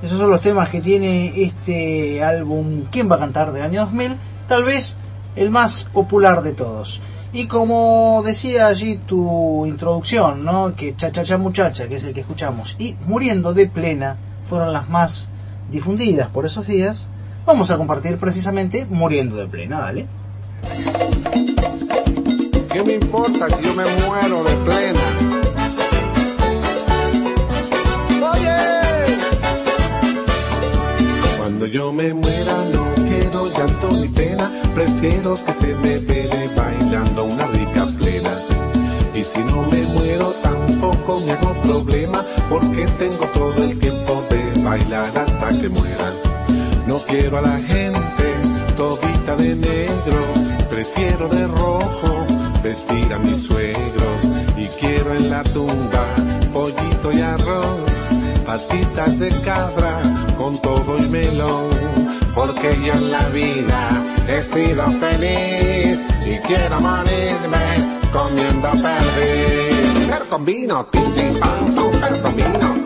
Esos son los temas que tiene este álbum ¿Quién va a cantar? del año 2000, tal vez el más popular de todos. Y como decía allí tu introducción, ¿no? que Cha Cha Cha Muchacha, que es el que escuchamos, y Muriendo de Plena fueron las más difundidas por esos días, vamos a compartir precisamente Muriendo de Plena, dale. ¿Qué me importa si yo me muero de plena? Cuando yo me muera no quiero llanto ni pena, prefiero que se me vele bailando una rica plena. Y si no me muero tampoco me hago problema, porque tengo todo el tiempo de bailar hasta que muera. No quiero a la gente todita de negro, prefiero de rojo vestir a mis suegros y quiero en la tumba pollito y arroz, patitas de cabra con todo y melón, porque yo en la vida he sido feliz y quiero morirme comiendo perdiz. Pero con vino, tom, pero con vino,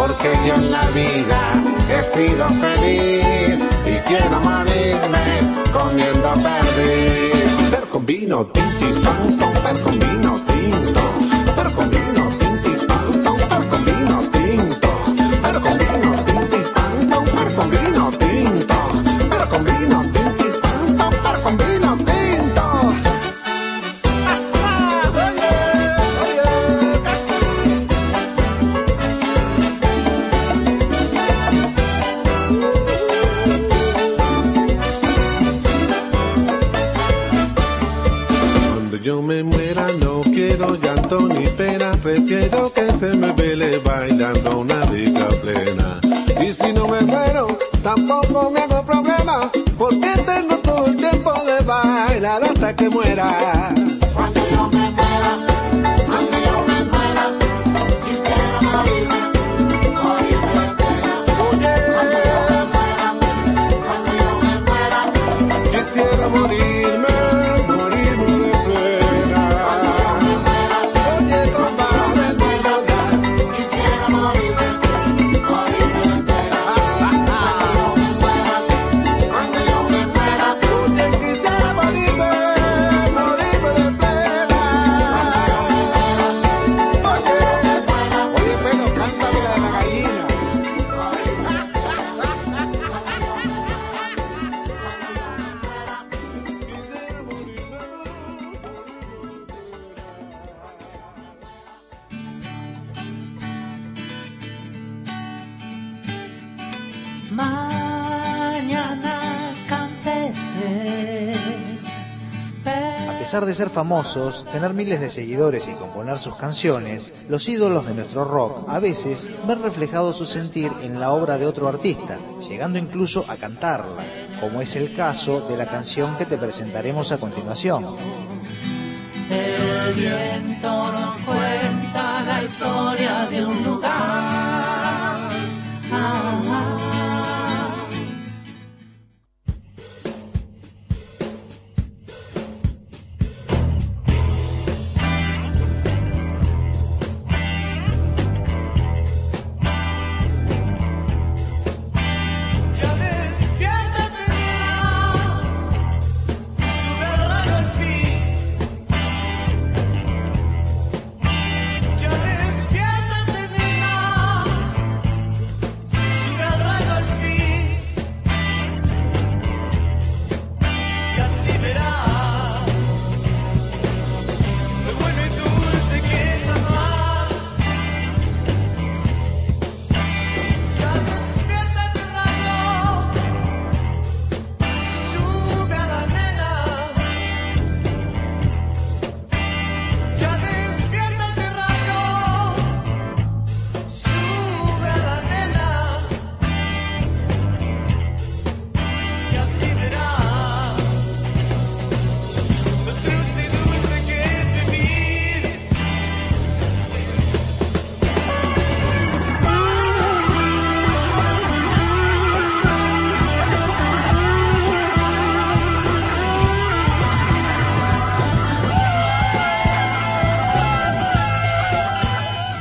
porque yo en la vida he sido feliz y quiero morirme comiendo perdiz. Pero con vino tinto, pero con vino tinto, pero con vino tener miles de seguidores y componer sus canciones, los ídolos de nuestro rock a veces ven reflejado su sentir en la obra de otro artista, llegando incluso a cantarla, como es el caso de la canción que te presentaremos a continuación. El viento nos cuenta la historia de un lugar.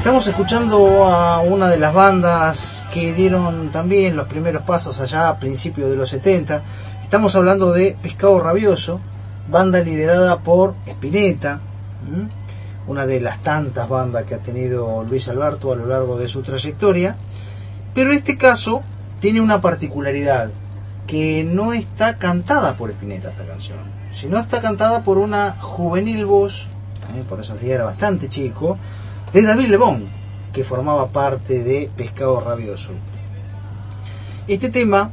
Estamos escuchando a una de las bandas que dieron también los primeros pasos allá a principios de los 70. Estamos hablando de Pescado Rabioso, banda liderada por Spinetta, una de las tantas bandas que ha tenido Luis Alberto a lo largo de su trayectoria. Pero este caso tiene una particularidad, que no está cantada por Spinetta esta canción, sino está cantada por una juvenil voz, ¿eh? por esos días era bastante chico, de David Lebón, que formaba parte de Pescado Rabioso. Este tema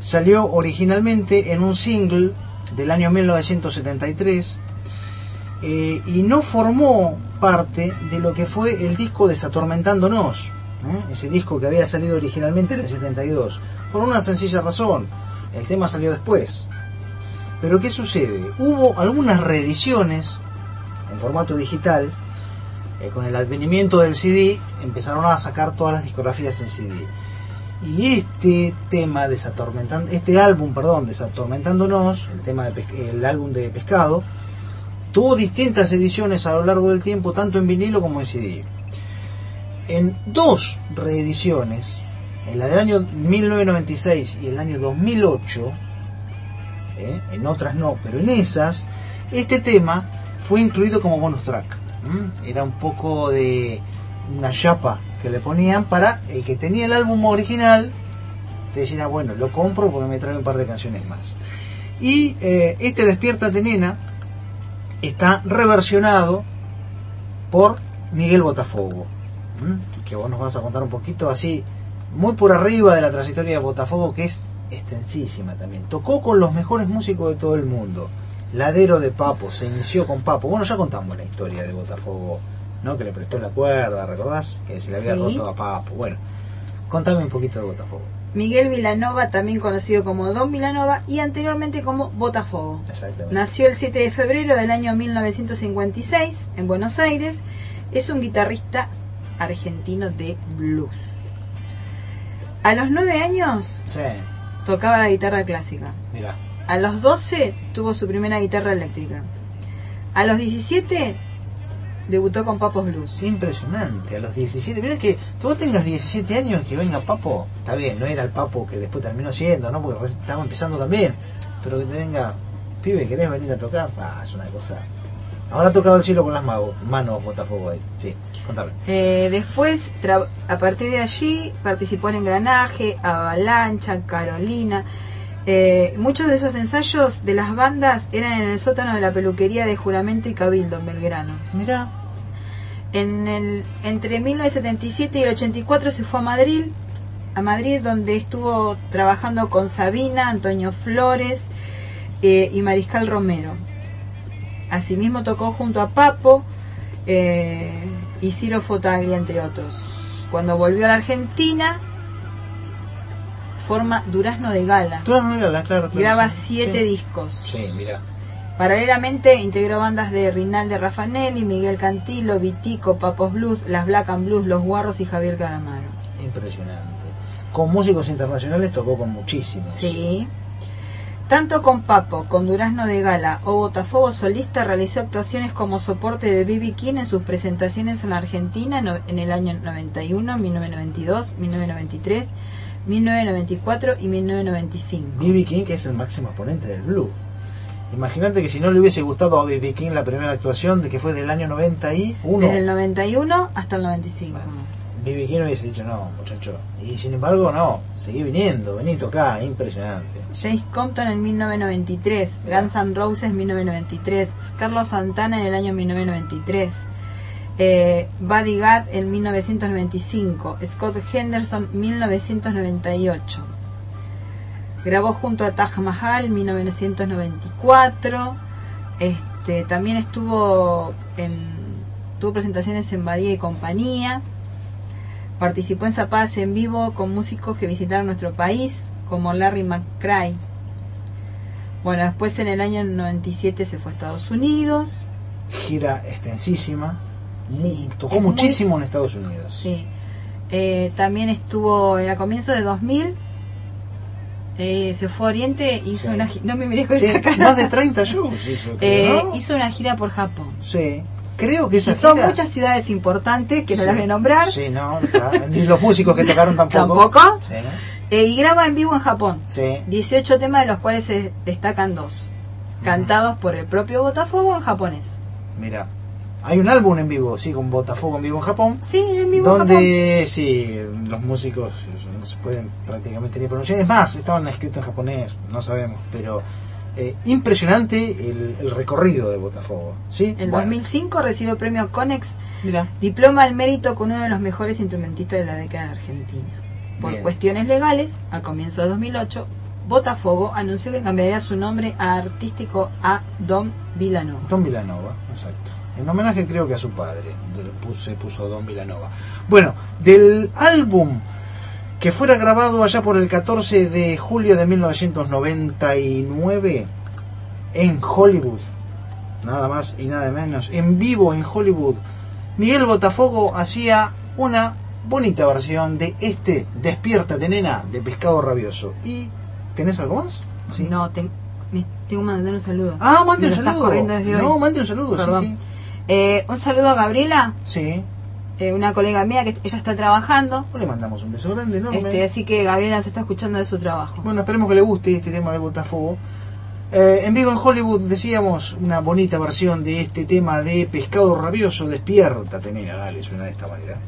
salió originalmente en un single del año 1973 eh, y no formó parte de lo que fue el disco Desatormentándonos, ¿eh? ese disco que había salido originalmente en el 72, por una sencilla razón, el tema salió después. Pero ¿qué sucede? Hubo algunas reediciones en formato digital eh, con el advenimiento del CD empezaron a sacar todas las discografías en CD. Y este tema desatormentando, este álbum, perdón, desatormentándonos, el tema de el álbum de pescado, tuvo distintas ediciones a lo largo del tiempo, tanto en vinilo como en CD. En dos reediciones, en la del año 1996 y el año 2008, ¿eh? en otras no, pero en esas, este tema fue incluido como bonus track. Era un poco de una chapa que le ponían para el que tenía el álbum original, te decían, ah, bueno, lo compro porque me trae un par de canciones más. Y eh, este Despiértate Nena está reversionado por Miguel Botafogo, que vos nos vas a contar un poquito así, muy por arriba de la trayectoria de Botafogo, que es extensísima también. Tocó con los mejores músicos de todo el mundo. Ladero de Papo, se inició con Papo. Bueno, ya contamos la historia de Botafogo, ¿no? Que le prestó la cuerda, ¿recordás? Que se le había Sí. roto a Papo. Bueno, contame un poquito de Botafogo. Miguel Vilanova, también conocido como Don Vilanova y anteriormente como Botafogo. Exactamente. Nació el 7 de febrero del año 1956 en Buenos Aires. Es un guitarrista argentino de blues. A los 9 años Sí, tocaba la guitarra clásica. mira. A los 12 tuvo su primera guitarra eléctrica. A los 17 debutó con Papos Blues. Impresionante, a los 17. Mira que, que vos tengas 17 años y que venga Papo, está bien, no era el Papo que después terminó siendo, ¿no? Porque estaba empezando también. Pero que te venga, pibe, ¿querés venir a tocar? Ah, es una cosa. Ahora ha tocado el cielo con las mago- manos Botafogo ahí. Sí, contame. Eh, después, a partir de allí, participó en Engranaje, Avalancha, Carolina. Eh, muchos de esos ensayos de las bandas eran en el sótano de la peluquería de Juramento y Cabildo en Belgrano. El, entre 1977 y el 84 se fue a Madrid, a Madrid donde estuvo trabajando con Sabina, Antonio Flores eh, y Mariscal Romero. Asimismo tocó junto a Papo eh, y Ciro Fotaglia, entre otros. Cuando volvió a la Argentina, forma Durazno de Gala. Durazno de Gala, claro. claro, Graba sí, siete sí. discos. Sí, mira. Paralelamente integró bandas de Rinaldi Raffanelli, Miguel Cantilo, Vitico, Papos Blues, Las Black and Blues, Los Guarros y Javier Caramaro. Impresionante. Con músicos internacionales tocó con muchísimos. Sí. Tanto con Papo, con Durazno de Gala o Botafogo Solista realizó actuaciones como soporte de B.B. King en sus presentaciones en la Argentina en el año 91, 1992, 1993, 1994 y 1995. B.B. King, que es el máximo exponente del blues. Imagínate que si no le hubiese gustado a B.B. King la primera actuación, de que fue del año 91, Desde el 91 hasta el 95. B.B. King hubiese dicho no, muchacho. Y sin embargo, no, seguí viniendo, vení acá, impresionante. James Compton en 1993, Guns N' Roses en 1993, Carlos Santana en el año 1993, eh, Buddy Guy en 1995, Scott Henderson 1998. Grabó junto a Taj Mahal en 1994. Este, también estuvo en tuvo presentaciones en Badía y compañía. Participó en Zapadas en vivo con músicos que visitaron nuestro país, como Larry McCray. Bueno, después en el año 97 se fue a Estados Unidos. Gira extensísima. Sí, Tocó muy- muchísimo en Estados Unidos. Sí. Eh, también estuvo en el comienzo de 2000. eh, se fue a Oriente hizo Sí. una no me miré con Sí, esa cara. más de 30 shows hizo, Eh, ¿no? hizo una gira por Japón Sí, creo que esa visitó gira... muchas ciudades importantes que no Sí. las voy a nombrar Sí, no, está. ni los músicos que tocaron tampoco. ¿Tampoco? Eh, y graba en vivo en Japón sí. 18 temas de los cuales se destacan dos cantados por el propio Botafogo en japonés Mira, hay un álbum en vivo, sí, con Botafogo en vivo en Japón. sí en vivo en donde sí, los músicos no se pueden prácticamente ni pronunciar. Es más, estaban escritos en japonés, no sabemos, pero eh, impresionante el, el recorrido de Botafogo. ¿sí? En Bueno, 2005 recibió el premio Conex, diploma al mérito con uno de los mejores instrumentistas de la década en Argentina. Por Bien. cuestiones legales, a comienzos de 2008, Botafogo anunció que cambiaría su nombre a artístico a Don Villanova. Don Villanova, exacto. En homenaje creo que a su padre, se puso Don Villanova. Bueno, del álbum que fuera grabado allá por el 14 de julio de 1999 en Hollywood, nada más y nada menos, en vivo en Hollywood, Miguel Botafogo hacía una bonita versión de este Despiértate nena de Pescado Rabioso. ¿Y tenés algo más? Sí. No, te- me tengo que mandar un saludo. Ah, mande un saludo. No, mande un saludo, sí, Perdón. sí. Eh, un saludo a Gabriela, Sí. eh, una colega mía que ella está trabajando. Le mandamos un beso grande, enorme. Este, así que Gabriela se está escuchando de su trabajo. Bueno, esperemos que le guste este tema de Botafogo. Eh, en vivo en Hollywood decíamos una bonita versión de este tema de Pescado Rabioso, Despiértate, nena, dale, suena de esta manera.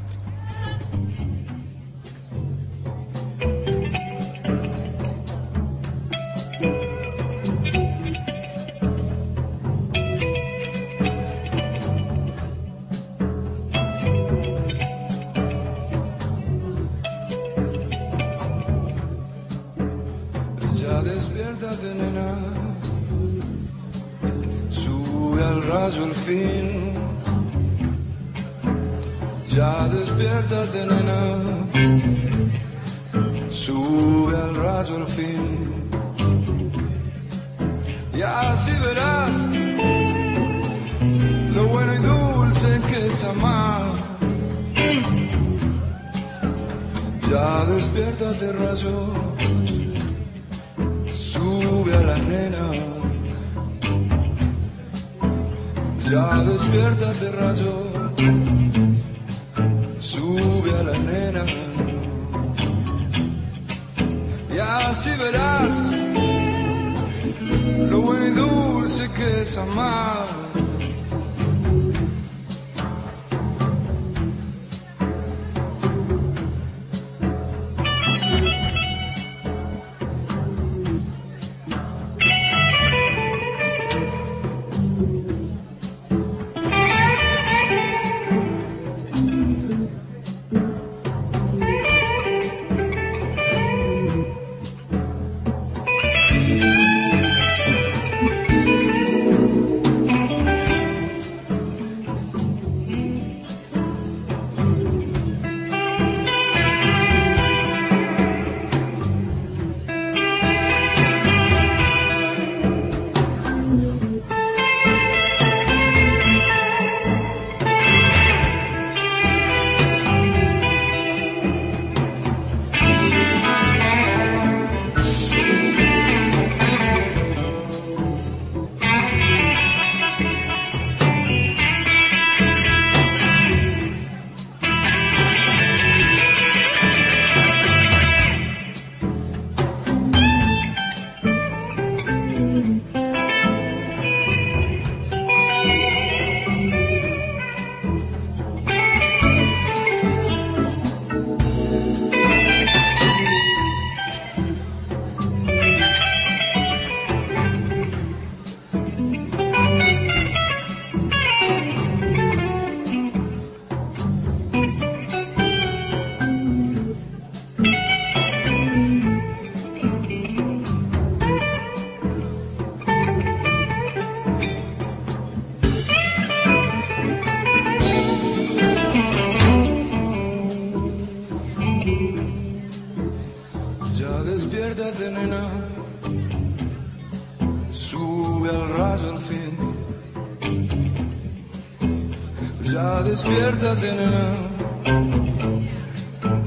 Despiértate, nena.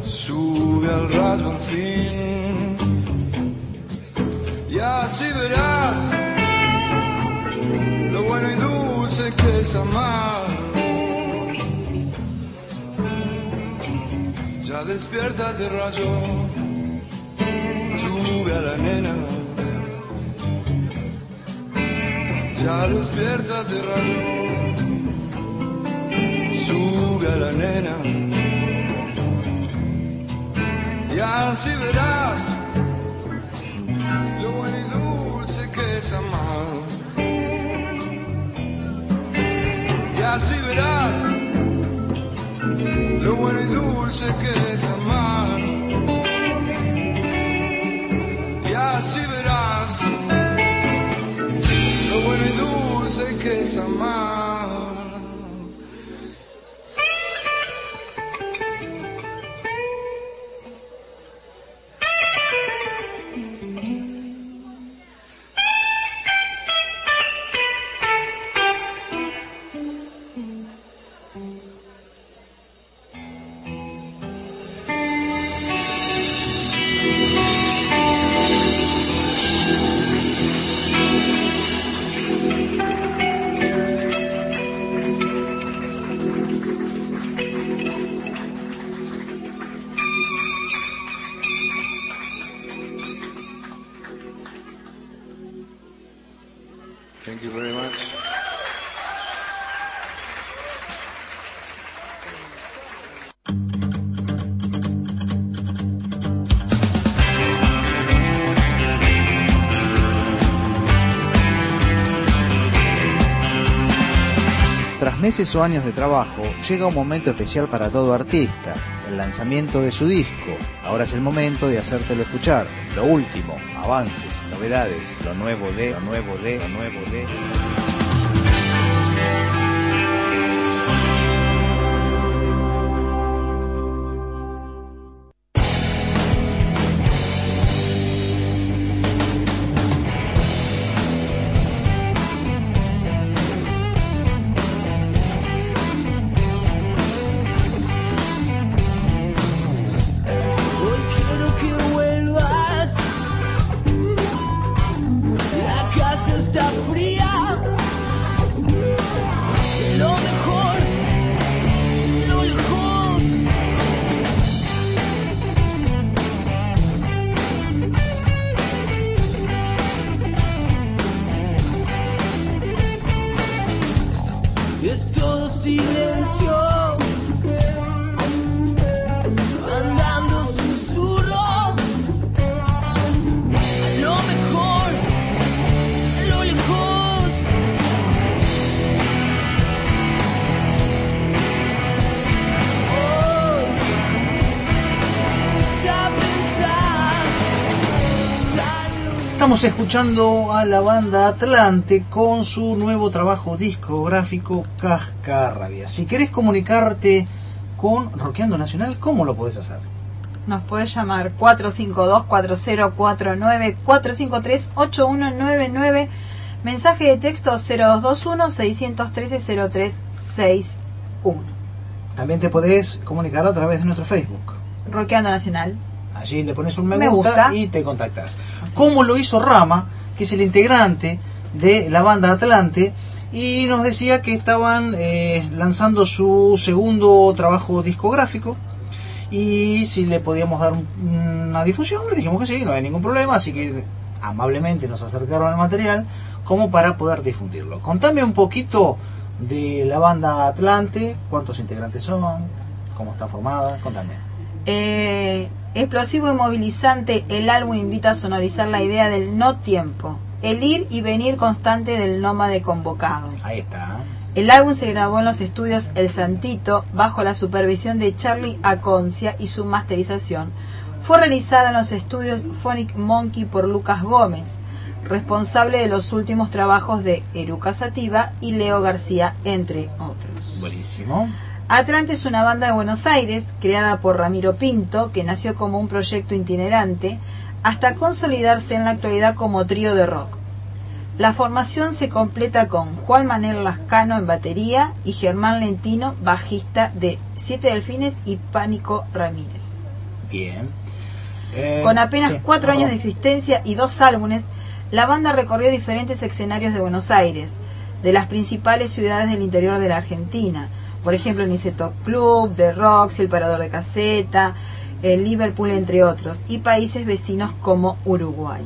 Sube al rayo al fin. Y así verás lo bueno y dulce que es amar. Ya despiértate, rayo sube a la nena. Ya despiértate, rayo. La nena. Y así verás lo bueno y dulce que es amar. Y así verás lo bueno y dulce que es amar. Y así verás lo bueno y dulce que es amar. Meses años de trabajo, llega un momento especial para todo artista, el lanzamiento de su disco. Ahora es el momento de hacértelo escuchar. Lo último, avances, novedades, lo nuevo de, lo nuevo de, lo nuevo de. Estamos escuchando a la banda Atlante con su nuevo trabajo discográfico Cascarrabia. Si querés comunicarte con Roqueando Nacional, ¿cómo lo podés hacer? Nos podés llamar 452-4049, 453-8199, mensaje de texto 0221-613-0361. También te podés comunicar a través de nuestro Facebook. Roqueando Nacional. Allí le pones un me, Me gusta, gusta. y te contactas. Como lo hizo Rama, que es el integrante de la banda Atlante, y nos decía que estaban eh, lanzando su segundo trabajo discográfico y si le podíamos dar un- una difusión, le dijimos que sí, no hay ningún problema, así que amablemente nos acercaron el material como para poder difundirlo. Contame un poquito de la banda Atlante, cuántos integrantes son, cómo está formada, contame. Eh, explosivo y movilizante, el álbum invita a sonorizar la idea del no tiempo, el ir y venir constante del nómade convocado. Ahí está. El álbum se grabó en los estudios El Santito bajo la supervisión de Charlie Aconcia y su masterización fue realizada en los estudios Phonic Monkey por Lucas Gómez, responsable de los últimos trabajos de Eruca Sativa y Leo García, entre otros. Buenísimo. Atlante es una banda de Buenos Aires, creada por Ramiro Pinto, que nació como un proyecto itinerante, hasta consolidarse en la actualidad como trío de rock. La formación se completa con Juan Manuel Lascano en batería y Germán Lentino, bajista de Siete Delfines y Pánico Ramírez. Bien. Eh, Con apenas sí, cuatro años de existencia y dos álbumes, la banda recorrió diferentes escenarios de Buenos Aires, de las principales ciudades del interior de la Argentina, por ejemplo el Niceto Club, The Rocks, el Parador de Caseta, el Liverpool, entre otros, y países vecinos como Uruguay.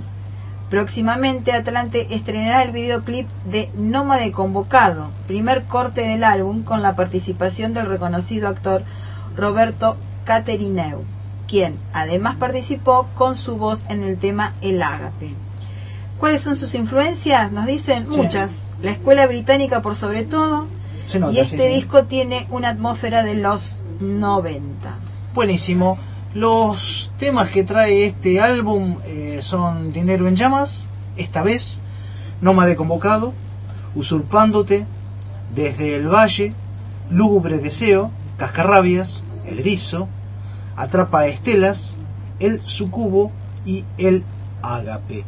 Próximamente Atlante estrenará el videoclip de Nómade Convocado, primer corte del álbum con la participación del reconocido actor Roberto Caterineu, quien además participó con su voz en el tema El Ágape. ¿Cuáles son sus influencias? Nos dicen muchas. La escuela británica por sobre todo. Se nota, y este sí, sí. disco tiene una atmósfera de los 90. Buenísimo. Los temas que trae este álbum eh, son Dinero en Llamas, esta vez, Nómade Convocado, Usurpándote, Desde el Valle, Lúgubre Deseo, Cascarrabias, El Erizo, Atrapa Estelas, El Sucubo y El Ágape.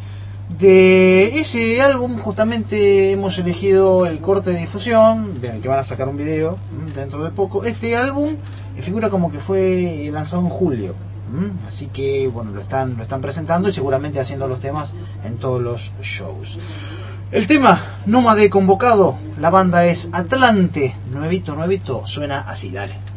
De ese álbum justamente hemos elegido el corte de difusión, del que van a sacar un video dentro de poco. Este álbum eh, figura como que fue lanzado en julio. Así que bueno, lo están, lo están presentando y seguramente haciendo los temas en todos los shows. El tema Nómade Convocado, la banda es Atlante, nuevito, nuevito, suena así, dale.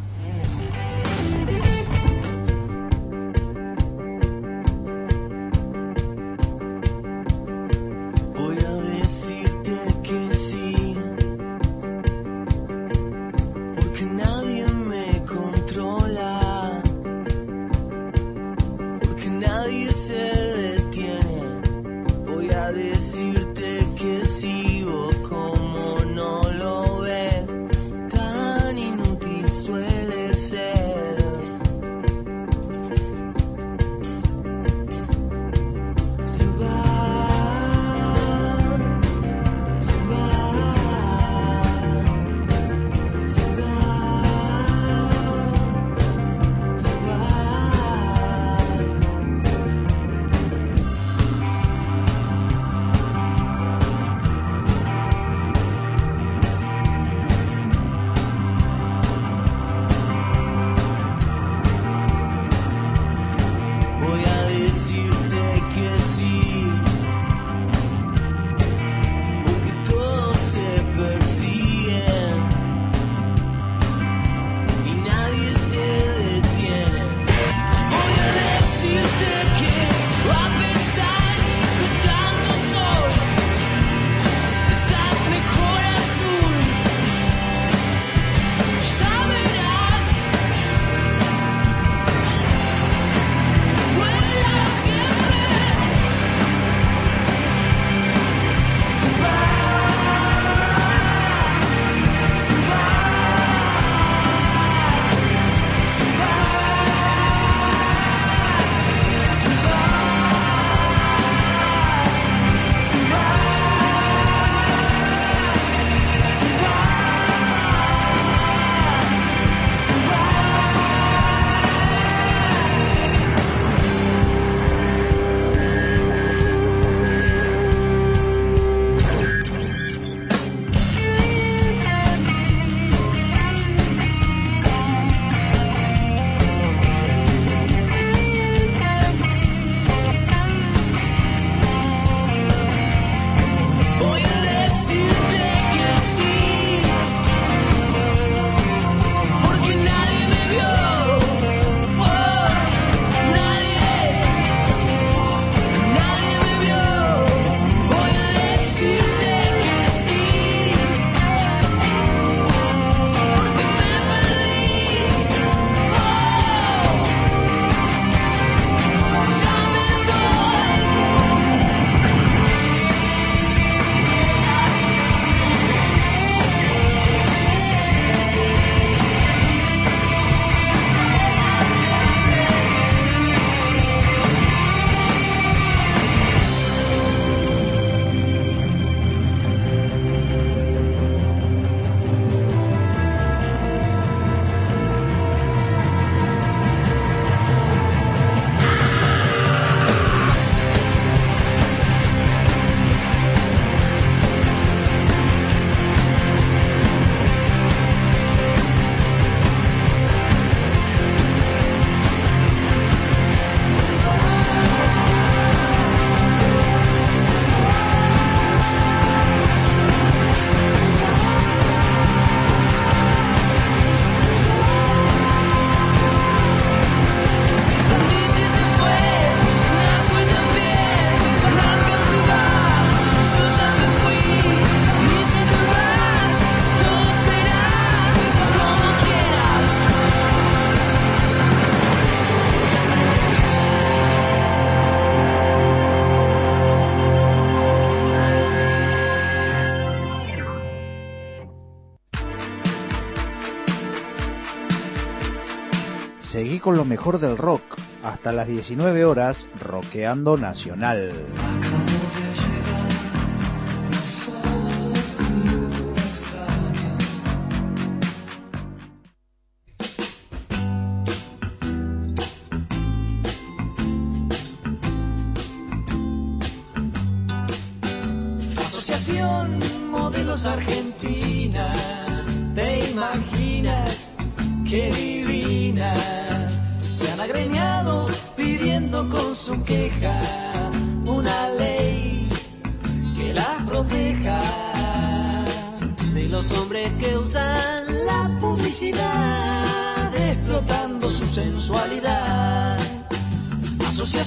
Con lo mejor del rock. Hasta las 19 horas, Roqueando Nacional.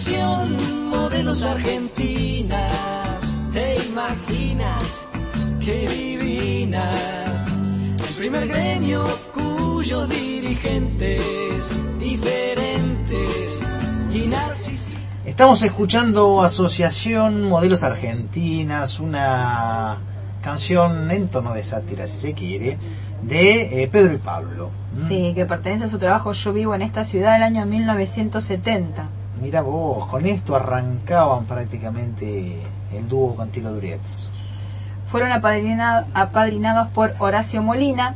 Asociación Modelos Argentinas, ¿te imaginas qué divinas? El primer gremio cuyos dirigentes diferentes y narcisistas. Estamos escuchando Asociación Modelos Argentinas, una canción en tono de sátira, si se quiere, de eh, Pedro y Pablo. Sí, que pertenece a su trabajo Yo vivo en esta ciudad del año 1970. Mira vos, con esto arrancaban prácticamente el dúo con Tilo Durietz. Fueron apadrina- apadrinados por Horacio Molina.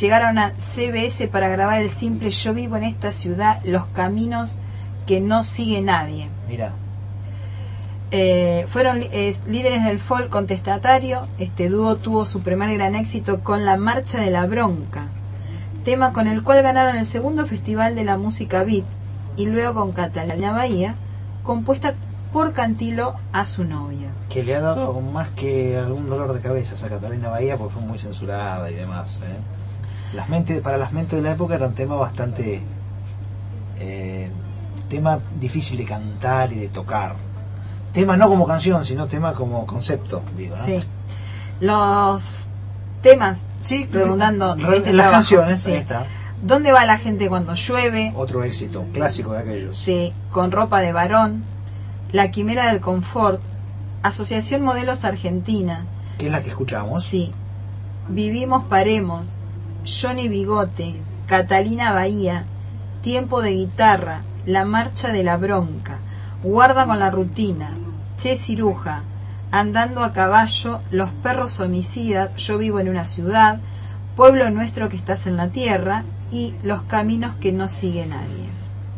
Llegaron a CBS para grabar el simple Yo vivo en esta ciudad, los caminos que no sigue nadie. Mira, Eh, fueron líderes del folk contestatario. Este dúo tuvo su primer gran éxito con La Marcha de la Bronca, tema con el cual ganaron el segundo Festival de la Música Beat, y luego con Catalina Bahía, compuesta por Cantilo a su novia. que le ha dado más que algún dolor de cabeza a Catalina Bahía porque fue muy censurada y demás. ¿eh? Las mentes, para las mentes de la época era un tema bastante... eh, tema difícil de cantar y de tocar. Tema no como canción, sino tema como concepto, digo. ¿no? Sí. Los temas, Sí, redundando, re- de este las canciones, sí. ahí está. ¿Dónde va la gente cuando llueve? Otro éxito, clásico de aquellos. Sí, con ropa de varón, La Quimera del Confort, Asociación Modelos Argentina, Que es la que escuchamos. sí, Vivimos Paremos, Johnny Bigote, Catalina Bahía, Tiempo de Guitarra, La Marcha de la Bronca, Guarda con la Rutina, Che Ciruja, Andando a Caballo, Los Perros Homicidas, Yo Vivo en una Ciudad, Pueblo Nuestro que estás en la Tierra y Los Caminos que no sigue nadie.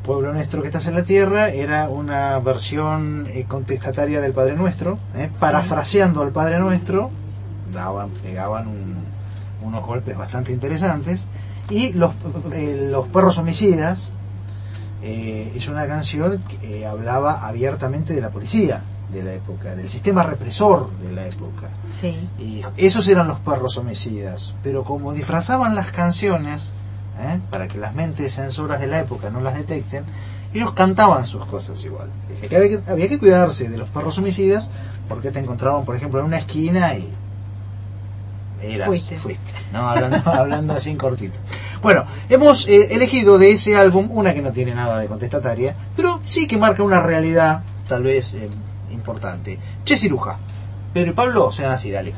Pueblo Nuestro que estás en la tierra era una versión eh, contestataria del Padre Nuestro, ¿eh? parafraseando al Padre Nuestro, daban, pegaban un- unos golpes bastante interesantes. Y los, eh, los perros homicidas eh, es una canción que eh, hablaba abiertamente de la policía de la época, del sistema represor de la época. Sí. Y esos eran los perros homicidas. Pero como disfrazaban las canciones, ¿eh? para que las mentes censoras de la época no las detecten, ellos cantaban sus cosas igual. Decía que había, que había que cuidarse de los perros homicidas porque te encontraban, por ejemplo, en una esquina y eras, Fuiste. ¿no? hablando, hablando así en cortito. Bueno, hemos eh, elegido de ese álbum una que no tiene nada de contestataria, pero sí que marca una realidad tal vez eh, importante. Che Ciruja, Pedro y Pablo sean así, dale.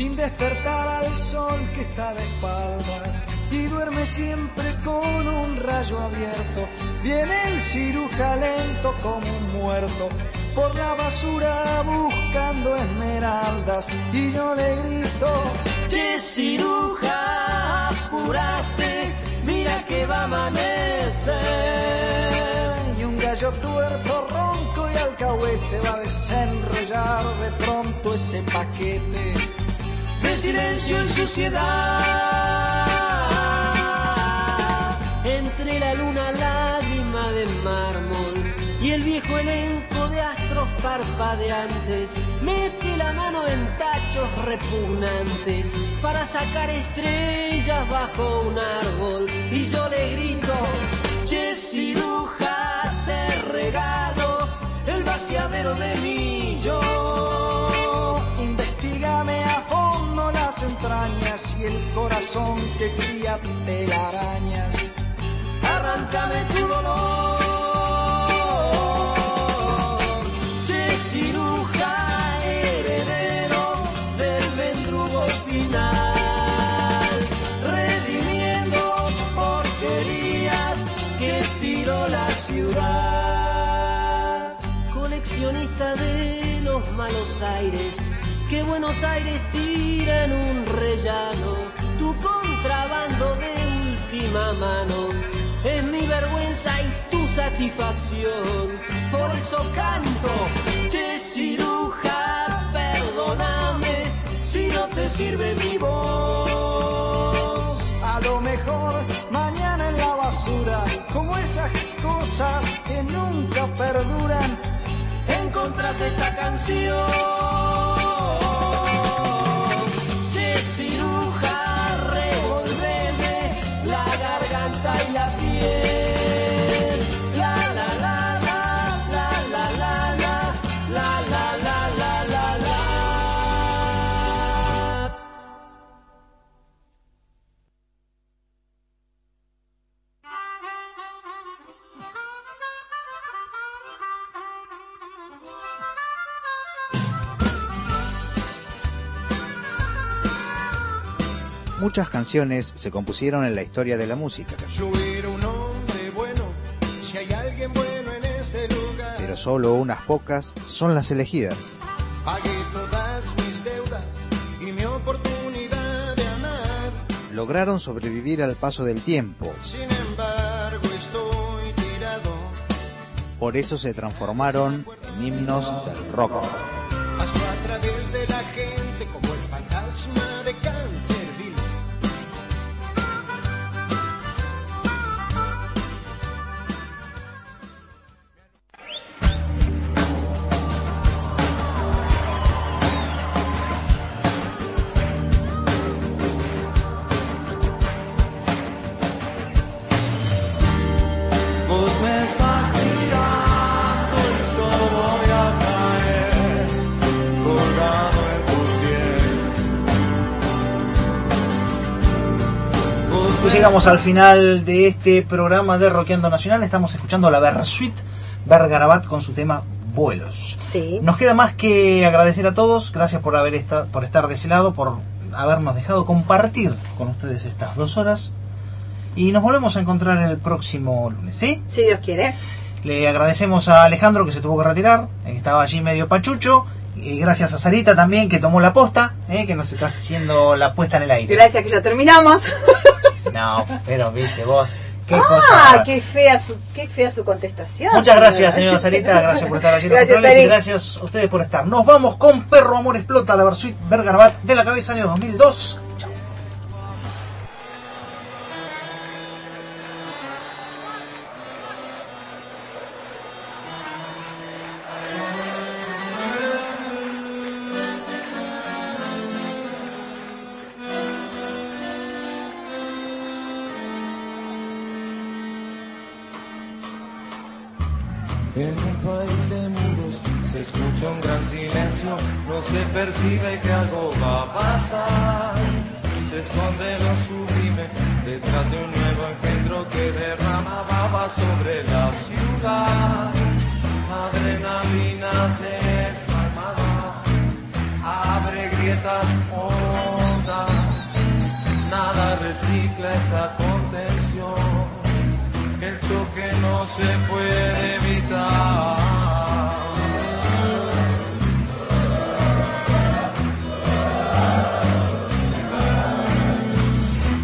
Sin despertar al sol que está de espaldas y duerme siempre con un rayo abierto. Viene el ciruja lento como un muerto por la basura buscando esmeraldas y yo le grito, Che ciruja, apurate, mira que va a amanecer. y un gallo tuerto ronco y alcahuete va a desenrollar de pronto ese paquete. De silencio y suciedad. Entre la luna lágrima de mármol y el viejo elenco de astros parpadeantes, mete la mano en tachos repugnantes para sacar estrellas bajo un árbol. Y yo le grito, che te regalo el vaciadero de mi corazón que cría telarañas. arráncame tu dolor. Che ciruja, heredero del vendrugo final, redimiendo porquerías que tiró la ciudad. Coleccionista de los malos aires, Buenos Aires tira en un rellano, tu contrabando de última mano es mi vergüenza y tu satisfacción. Por eso canto, che ciruja, perdóname si no te sirve mi voz. A lo mejor mañana en la basura, como esas cosas que nunca perduran, encontrás esta canción. Muchas canciones se compusieron en la historia de la música, este pero solo unas pocas son las elegidas. Lograron sobrevivir al paso del tiempo, por eso se transformaron en himnos del rock. Llegamos al final de este programa de Rockeando Nacional. Estamos escuchando la Versuit Bergarabat con su tema Vuelos. Sí. Nos queda más que agradecer a todos. Gracias por, haber esta- por estar de ese lado, por habernos dejado compartir con ustedes estas dos horas. Y nos volvemos a encontrar el próximo lunes, ¿sí? Si Dios quiere. Le agradecemos a Alejandro que se tuvo que retirar, estaba allí medio pachucho. Y gracias a Sarita también que tomó la posta, eh, que nos está haciendo la puesta en el aire. Gracias que ya terminamos. No, pero viste vos, qué ah, cosa. qué fea su, qué fea su contestación. Muchas gracias, señora Sarita. Gracias por estar allí Gracias, y gracias a ustedes por estar. Nos vamos con Perro Amor Explota, la Versuit Bergarabat de la cabeza año 2002.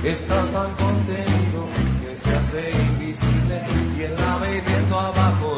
Está tan contenido que se hace invisible y él la ve viendo abajo